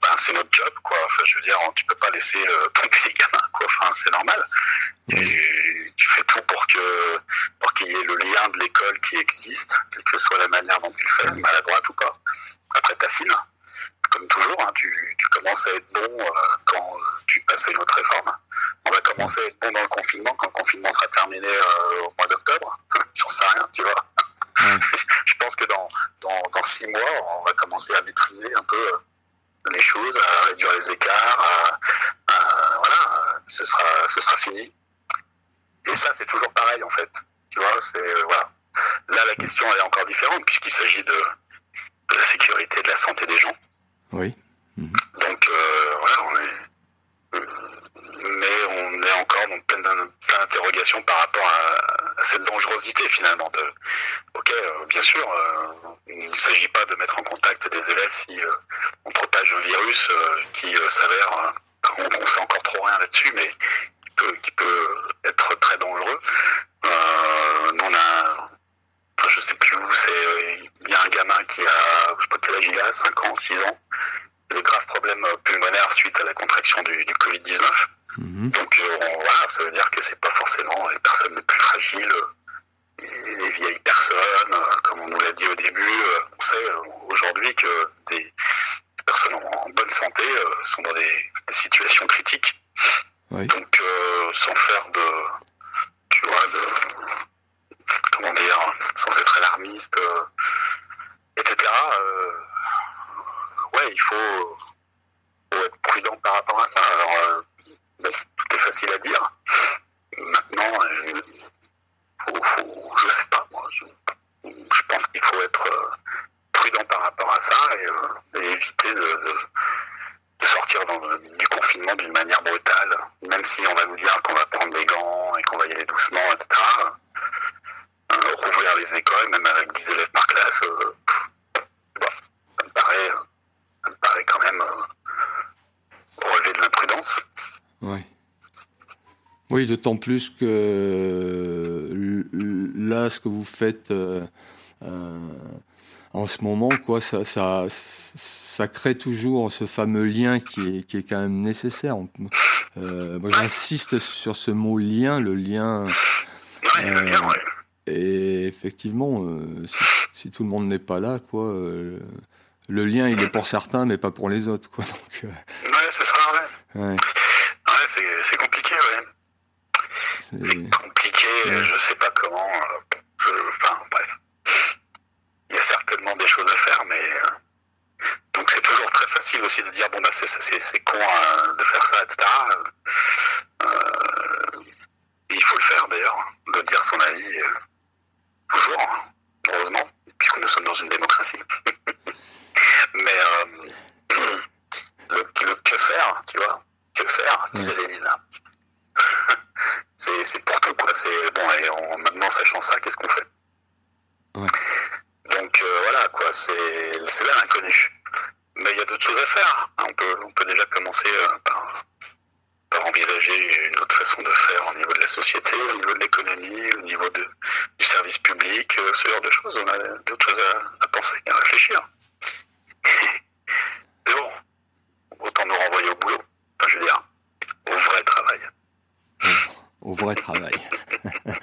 ben, c'est notre job, quoi. Enfin, je veux dire, tu peux pas laisser tomber les gamins, quoi. Enfin, c'est normal. Tu, tu, fais tout pour que pour qu'il y ait le lien de l'école qui existe, quelle que soit la manière dont tu le fais, maladroite ou pas. Après, t'affines comme toujours, hein, tu, commences à être bon euh, quand euh, tu passes à une autre réforme. On va commencer à être bon dans le confinement quand le confinement sera terminé euh, au mois d'octobre. J'en sais rien, tu vois. Je pense que dans, dans, six mois, on va commencer à maîtriser un peu les choses, à réduire les écarts, voilà, ce sera, ce sera fini. Et ça, c'est toujours pareil en fait. Tu vois, c'est voilà. Là, la question est encore différente puisqu'il s'agit de, de la sécurité, de la santé des gens. Oui. Mhm. Donc euh, mais on est encore dans plein d'interrogations par rapport à, cette dangerosité finalement. Ok, euh, bien sûr, euh, il ne s'agit pas de mettre en contact des élèves si on propage un virus qui s'avère, on ne sait encore trop rien là-dessus, mais qui peut, être très dangereux. on a je sais plus où, c'est, il y a un gamin qui a, je sais pas quel âge a, 5 ans, 6 ans, des graves problèmes pulmonaires suite à la contraction du, Covid-19. Mhm. Donc euh, voilà, ça veut dire que c'est pas forcément les personnes les plus fragiles, les vieilles personnes, euh, comme on nous l'a dit au début. Euh, on sait aujourd'hui que des personnes en, bonne santé sont dans des, situations critiques. Donc sans faire de, tu vois, de, comment extrémistes, etc. ouais, il faut, être prudent par rapport à ça. Alors, ben, tout est facile à dire. Maintenant, faut, faut, je sais pas, moi, je, pense qu'il faut être prudent par rapport à ça et, éviter de sortir du confinement d'une manière brutale, même si on va nous dire qu'on va prendre des gants et qu'on va y aller doucement, etc. Euh, rouvrir les écoles, même avec 10 élèves par classe, euh, ça, me paraît, ça me paraît quand même euh, relever de l'imprudence. Ouais. Oui, d'autant plus que là, ce que vous faites en ce moment, quoi, ça, ça, ça crée toujours ce fameux lien qui est, qui est quand même nécessaire. Euh, moi, j'insiste sur ce mot lien, le lien. Euh, et effectivement, euh, si, tout le monde n'est pas là, quoi, le lien, il est pour certains, mais pas pour les autres, quoi. Donc, ouais, ça. Ouais, c'est compliqué, ouais. C'est compliqué, je sais pas comment. enfin, bref. Il y a certainement des choses à faire, mais donc c'est toujours très facile aussi de dire bon bah c'est con hein, de faire ça, etc. Euh, il faut le faire d'ailleurs, de dire son avis euh, toujours, hein, heureusement, puisque nous sommes dans une démocratie. Mais euh, le, que faire, tu vois, que faire, disait Lénine. c'est pour tout quoi. C'est bon et maintenant sachant ça, qu'est-ce qu'on fait Donc voilà quoi, c'est là l'inconnu. Mais il y a d'autres choses à faire. On peut, on peut déjà commencer euh, par, envisager une autre façon de faire au niveau de la société, au niveau de l'économie, au niveau de, du service public, euh, ce genre de choses. On a d'autres choses à, penser, à réfléchir. Mais bon, autant nous renvoyer au boulot. Enfin, je veux dire, au vrai travail. Au vrai travail.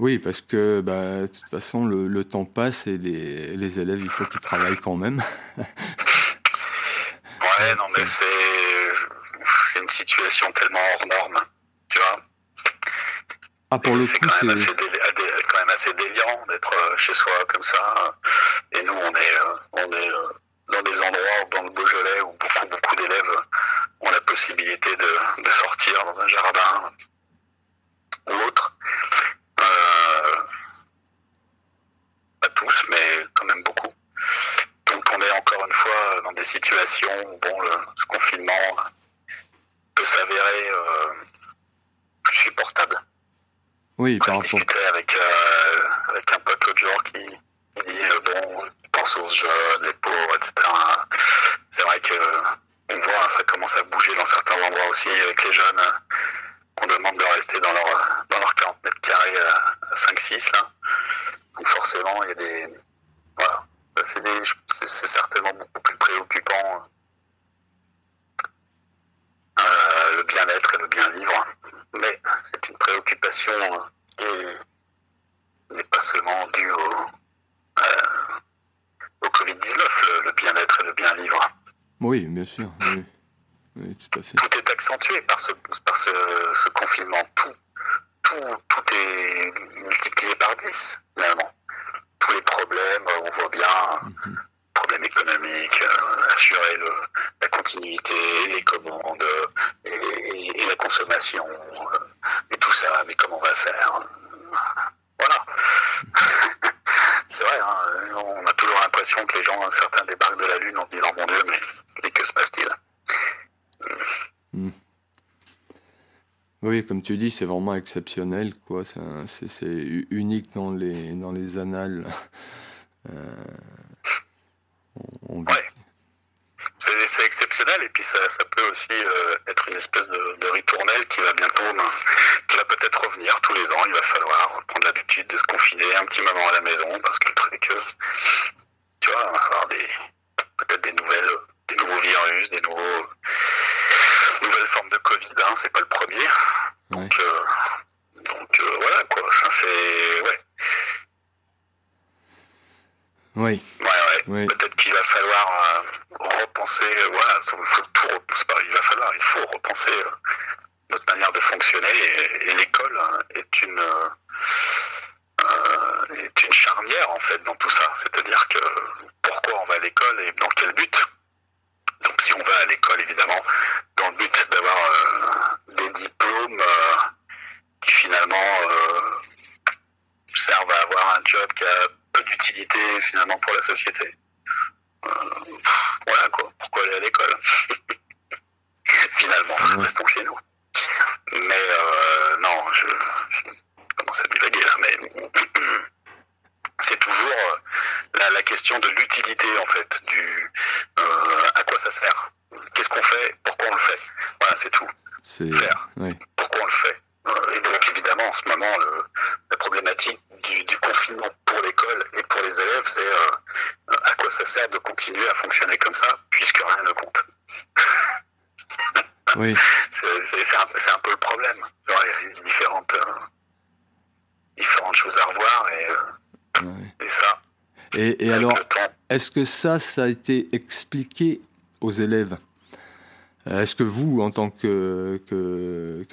Oui, parce que bah, de toute façon, le, temps passe et les, les élèves, il faut qu'ils travaillent quand même. ouais, non, mais c'est une situation tellement hors norme, tu vois. Ah, pour le coup, c'est quand, quand, même assez délirant d'être euh, chez soi comme ça. Et nous, on est, euh, on est euh, dans des endroits, dans le Beaujolais, où beaucoup, beaucoup d'élèves ont la possibilité de, de sortir dans un jardin ou autre. Euh, pas tous, mais quand même beaucoup. Donc on est encore une fois dans des situations où bon, le, ce confinement peut s'avérer euh, plus supportable. Oui, par rapport. avec, euh, avec un pote l'autre jour qui, dit bon, pense aux jeunes, les pauvres, etc. C'est vrai que on voit, ça commence à bouger dans certains endroits aussi avec les jeunes on demande de rester dans leur, dans leur 40 mètres carrés à, 5-6 là. Donc forcément, il y a des. Voilà. C'est certainement beaucoup plus préoccupant euh, le bien-être et le bien-vivre. Mais c'est une préoccupation qui n'est pas seulement due au, euh, au Covid-19, le, bien-être et le bien-vivre. Oui, bien sûr. Oui tout, est accentué par ce, par ce, confinement. Tout, tout, tout, est multiplié par 10, finalement. Tous les problèmes, on voit bien, mhm. problèmes économiques, euh, assurer le, la continuité, les commandes et, la consommation, euh, et tout ça, mais comment on va faire? Voilà. C'est vrai, hein, on a toujours l'impression que les gens, certains débarquent de la Lune en se disant, mon Dieu, mais que se passe-t-il? Hmm. Oui, comme tu dis, c'est vraiment exceptionnel, quoi. C'est unique dans les, dans les annales. Euh, C'est exceptionnel et puis ça, peut aussi euh, être une espèce de, de, ritournelle qui va bientôt, ben, qui va peut-être revenir tous les ans. Il va falloir prendre l'habitude de se confiner un petit moment à la maison parce que le truc, euh, tu vois, on va avoir peut-être des nouvelles, des nouveaux virus, des nouveaux nouvelle forme de Covid, hein, c'est pas le premier. Donc, euh, donc euh, voilà quoi, ça c'est. Ouais. Oui. Ouais, ouais. Peut-être qu'il va falloir repenser, voilà, tout il va falloir, il faut repenser notre manière de fonctionner et, l'école est une est une charnière en fait dans tout ça. C'est-à-dire que pourquoi on va à l'école et dans quel but? Donc si on va à l'école évidemment dans le but d'avoir des diplômes qui finalement servent à avoir un job qui a peu d'utilité finalement pour la société. voilà quoi, pourquoi aller à l'école Finalement, restons chez nous. Mais euh, non, je, je, commence à divaguer là, mais c'est toujours euh, la, question de l'utilité en fait, du euh, à quoi ça sert, qu'est-ce qu'on fait, pourquoi on le fait? Voilà, c'est tout. Faire. Pourquoi on le fait? Et donc évidemment, en ce moment, le, la problématique du, du, confinement pour l'école et pour les élèves, c'est à quoi ça sert de continuer à fonctionner comme ça, puisque rien ne compte. Oui. C'est un, un, peu le problème. Il y a différentes, euh, différentes choses à revoir et, euh, ouais. et ça. Et, et alors, est-ce que ça, ça a été expliqué aux élèves? Est-ce que vous, en tant que,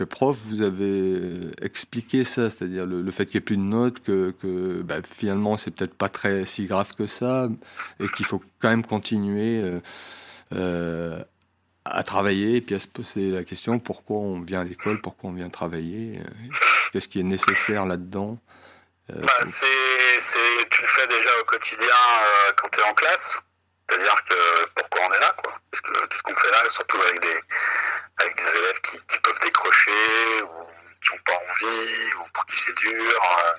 prof, vous avez expliqué ça? C'est-à-dire le, fait qu'il n'y ait plus de notes, que, que bah, finalement, c'est peut-être pas très si grave que ça, et qu'il faut quand même continuer euh, euh, à travailler et puis à se poser la question pourquoi on vient à l'école, pourquoi on vient travailler, euh, qu'est-ce qui est nécessaire là-dedans? Euh, bah, c'est, tu le fais déjà au quotidien euh, quand tu es en classe, c'est-à-dire que pourquoi on est là, quoi? Qu'est-ce, que, qu'est-ce qu'on fait là, surtout avec des, avec des élèves qui, qui peuvent décrocher ou qui n'ont pas envie ou pour qui c'est dur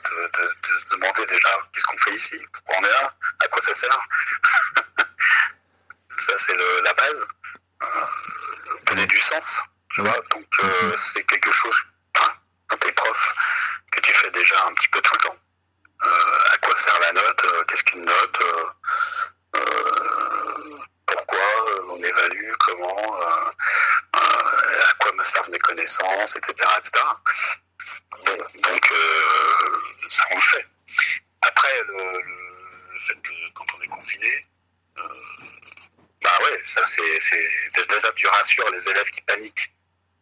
de, de, de, se demander déjà qu'est-ce qu'on fait ici, pourquoi on est là, à quoi ça sert? ça c'est le, la base donner du sens. Tu vois? Donc euh, c'est quelque chose, quand t'es prof, que tu fais déjà un petit peu tout le temps. Euh, à quoi sert la note euh, Qu'est-ce qu'une note Pourquoi on évalue Comment À quoi me servent mes connaissances, etc., etc. Bon, donc ça on le fait. Après, le, fait que quand on est confiné, bah ouais, ça c'est, déjà tu rassures les élèves qui paniquent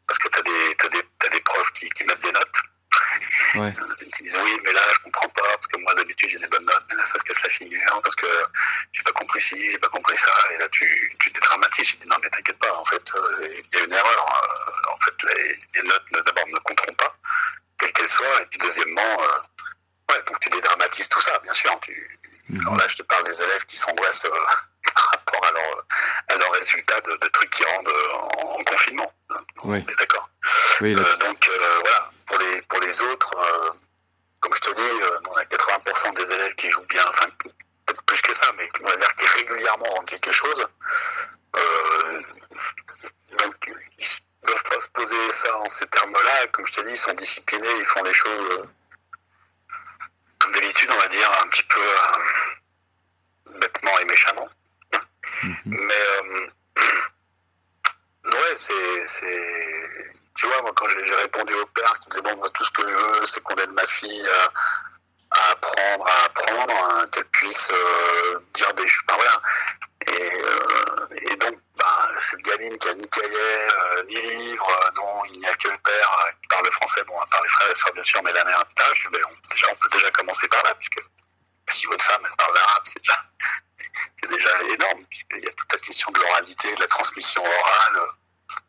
parce que des t'as des t'as des profs qui mettent des notes. Ouais. Ils disent oui, mais là je comprends pas parce que moi d'habitude j'ai des bonnes notes, mais là ça se casse la figure parce que j'ai pas compris ci, j'ai pas compris ça, et là tu tu dédramatises. J'ai dit non mais t'inquiète pas, en fait il y a une erreur. en fait les, les notes d'abord ne compteront pas, quelles qu'elles soient, et puis deuxièmement ouais donc tu dédramatises tout ça, bien sûr. Tu, mm-hmm. Alors là je te parle des élèves qui s'angoissent par rapport à leur, à leur résultat de, de, trucs qui rendent en, en confinement. Oui. D'accord. Oui, euh, donc euh, voilà, pour les, pour les autres, euh, comme je te dis, on a 80% des élèves qui jouent bien, enfin peut-être plus que ça, mais on va dire qui régulièrement rendent quelque chose. donc ils ne peuvent pas se poser ça en ces termes-là. Comme je te dis, ils sont disciplinés, ils font les choses comme d'habitude, on va dire, un petit peu bêtement et méchamment. Mmh. Mais euh, ouais, c'est, tu vois, moi quand j'ai, répondu au père qui disait bon, moi tout ce que je veux, c'est qu'on aide ma fille à, apprendre, à apprendre, hein, qu'elle puisse euh, dire des choses. Voilà. Et, euh, donc, bah, cette gamine qui a ni cahier, ni livre, non, il n'y a que le père qui parle le français, bon, à part les frères et sœurs, bien sûr, mais la mère, etc. Je dis, ben, on, déjà, on peut déjà commencer par là, puisque si votre femme, elle parle arabe, c'est déjà, c'est déjà énorme. Il y a toute la question de l'oralité, de la transmission orale.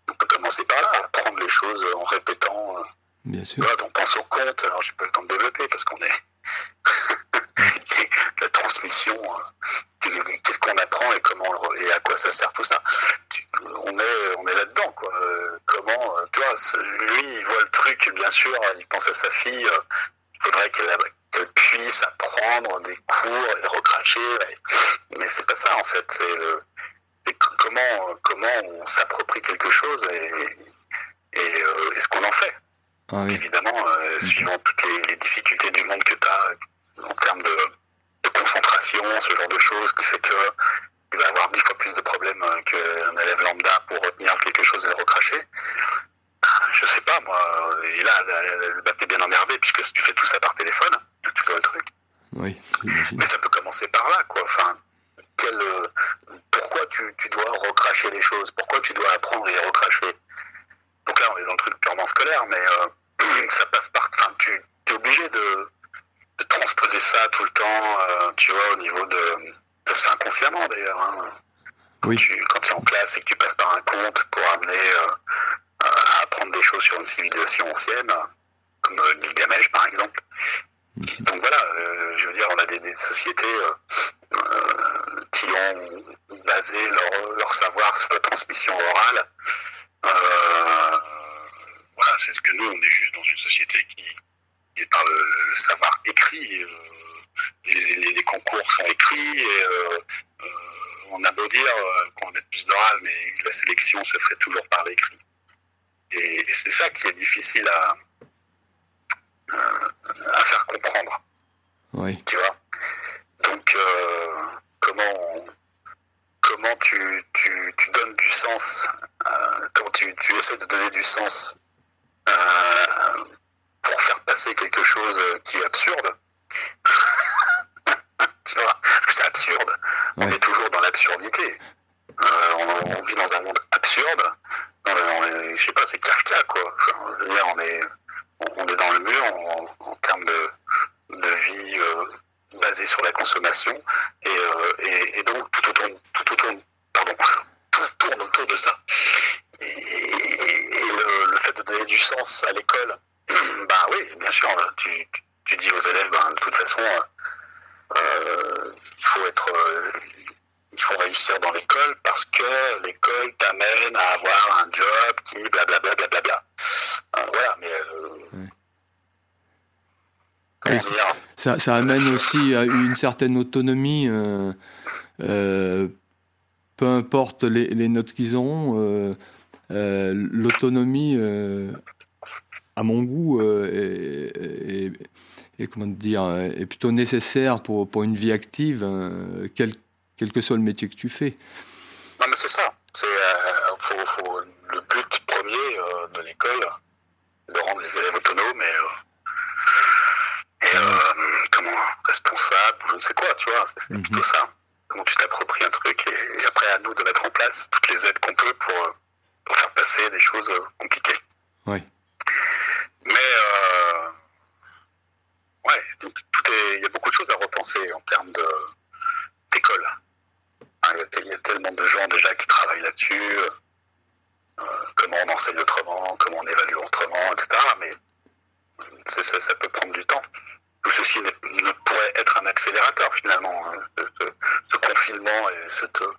On peut commencer par là, apprendre les choses en répétant. Bien sûr. Voilà, on pense au compte, alors j'ai pas le temps de développer parce qu'on est. la transmission, qu'est-ce qu'on apprend et comment et à quoi ça sert tout ça. On est, on est là-dedans, quoi. Comment, tu vois, lui, il voit le truc, bien sûr, il pense à sa fille, il faudrait qu'elle puisse apprendre des cours et recracher. Mais c'est pas ça en fait. C'est le comment comment on s'approprie quelque chose et et, euh, et ce qu'on en fait? Ah oui. Évidemment, euh, mmh. suivant toutes les, les, difficultés du monde que tu as en termes de, de, concentration, ce genre de choses, qui fait que il va avoir dix fois plus de problèmes qu'un élève lambda pour retenir quelque chose et le recracher je sais pas moi, et là, le est bien emmerdé puisque tu fais tout ça par téléphone, tu vois le truc. Oui, Mais ça peut commencer par là, quoi. Enfin, quel, pourquoi tu, tu, dois recracher les choses? Pourquoi tu dois apprendre et recracher? Donc là, on est dans le truc purement scolaire, mais euh, ça passe par. Enfin, tu es obligé de, de, transposer ça tout le temps, euh, tu vois, au niveau de. Ça se fait inconsciemment d'ailleurs. Hein. Oui. Tu- quand tu es en classe et que tu passes par un conte pour amener euh, apprendre des choses sur une civilisation ancienne, comme euh, Gilgamesh par exemple. Donc voilà, euh, je veux dire, on a des, des sociétés euh, euh, qui ont basé leur, leur savoir sur la transmission orale. Voilà, c'est ce que nous, on est juste dans une société qui, qui est par le, le savoir écrit. les, les- les concours sont écrits et on a beau dire qu'on a plus d'oral, mais la sélection se ferait toujours par l'écrit. Et, et c'est ça qui est difficile à, euh, à faire comprendre, Oui. tu vois? Donc, euh, comment, on- comment tu, tu, tu donnes du sens, euh, comment tu, tu essaies de donner du sens euh, pour faire passer quelque chose qui est absurde. tu vois, parce que c'est absurde. On est toujours dans l'absurdité. On, on vit dans un monde absurde. Non, mais on est- je sais pas, c'est Kafka, quoi. Je veux dire, on est, on, est dans le mur en, termes de, de vie euh, basée sur la consommation. Et, euh, et, et donc, tout autour, tout pardon, tout tourne autour de ça. Et, le, fait de donner du sens à l'école, bah oui, bien sûr, tu, tu dis aux élèves, ben, de toute façon, euh, euh, il faut être, euh, il faut réussir dans l'école parce que l'école t'amène à avoir un job qui blablabla blablabla. Euh, voilà, mais euh, Ça, ça amène aussi à une certaine autonomie, euh, euh, peu importe les, les notes qu'ils ont. euh, L'autonomie, à mon goût, est, est- est- comment dire, est plutôt nécessaire pour, pour une vie active, quel, que soit le métier que tu fais. Non, mais c'est ça. C'est euh, faut, faut- le but premier euh, de l'école, de rendre les élèves autonomes et, euh, et comment responsables, je ne sais quoi, tu vois. C'est Mhm. plutôt ça. Comment tu t'appropries un truc et, et après à nous de mettre en place toutes les aides qu'on peut pour, pour faire passer des choses compliquées. Ouais. Mais euh, ouais, donc tout est, il y a beaucoup de choses à repenser en termes de d'école. Il y, a, tellement de gens déjà qui travaillent là-dessus. euh, comment on enseigne autrement, comment on évalue autrement, etc. Mais c'est- ça, peut prendre du temps. Tout ceci ne, pourrait être un accélérateur finalement. hein. Ce, confinement et cette euh,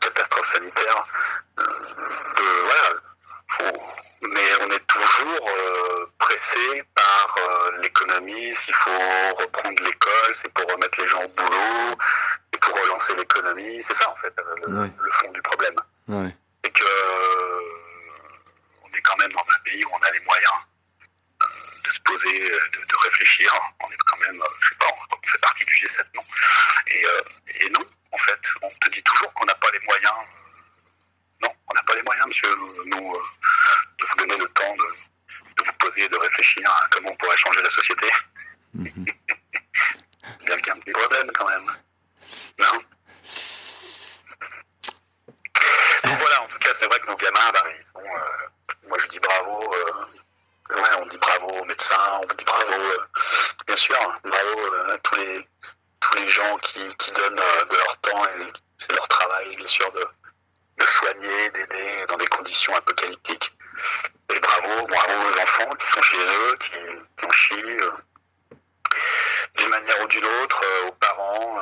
catastrophe sanitaire, euh, mais on est toujours euh, pressé par euh, l'économie. S'il faut reprendre l'école, c'est pour remettre les gens au boulot pour relancer l'économie. C'est ça en fait euh, le, Ouais. le fond du problème. Ouais. Et que euh, on est quand même dans un pays où on a les moyens euh, de se poser, de, de réfléchir. On est quand même, je sais pas, on, fait partie du G7, non? Et, euh, et non, en fait, on te dit toujours qu'on n'a pas les moyens. Non, on n'a pas les moyens, monsieur, nous, euh, de vous donner le temps de, de vous poser et de réfléchir à comment on pourrait changer la société. Bien qu'il y ait un petit problème quand même. Non Donc voilà, en tout cas, c'est vrai que nos gamins, bah, ils sont. euh, moi, je dis bravo. euh, ouais, on dit bravo aux médecins, on dit bravo, euh, bien sûr, bravo à tous les, tous les gens qui, donnent de leur temps et c'est leur travail, bien sûr, de, de soigner, d'aider dans des conditions apocalyptiques. Et bravo, bravo aux enfants qui sont chez eux, qui, qui en chient, d'une manière ou d'une autre, aux parents.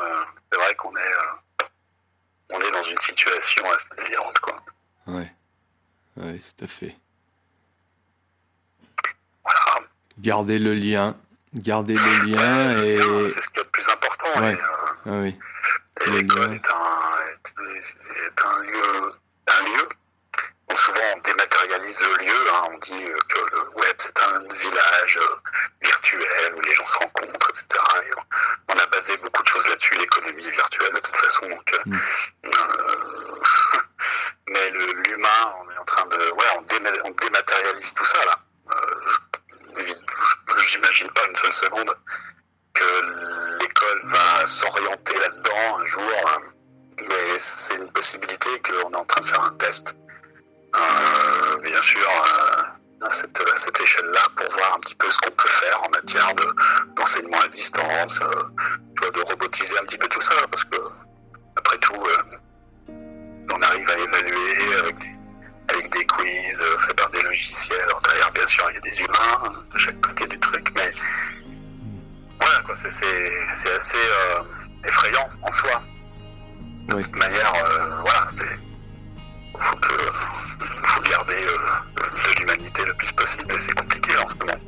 Qu'on est, euh, on est dans une situation assez délirante, quoi. Ouais. Ouais, tout à fait. Voilà. Garder le lien. Garder le lien et. C'est ce qui est le plus important. Ouais. et, euh, Ah oui. Et Le l'école est un, est, est un lieu, un lieu. Souvent, on dématérialise le lieu. hein. On dit euh, que le web, c'est un village euh, virtuel où les gens se rencontrent, etc. Et on, on a basé beaucoup de choses là-dessus. L'économie virtuelle, de toute façon. Donc, euh, Mm. euh, mais l'humain, on est en train de... Ouais, on, déma- on dématérialise tout ça, là. Euh, je- J'imagine pas une seule seconde que l'école va s'orienter là-dedans un jour, euh, mais c'est une possibilité qu'on est en train de faire un test. Euh, bien sûr, euh, à cette, à cette échelle-là pour voir un petit peu ce qu'on peut faire en matière de, d'enseignement à distance, euh, de robotiser un petit peu tout ça, parce que après tout, on arrive à évaluer avec, avec des quiz faits par des logiciels. Alors, derrière, bien sûr, il y a des humains de chaque côté du truc, mais voilà, quoi, c'est, c'est, c'est assez euh, effrayant en soi. De Oui. toute manière, euh, voilà, c'est faut, que, faut garder euh, de l'humanité le plus possible et c'est compliqué en ce moment.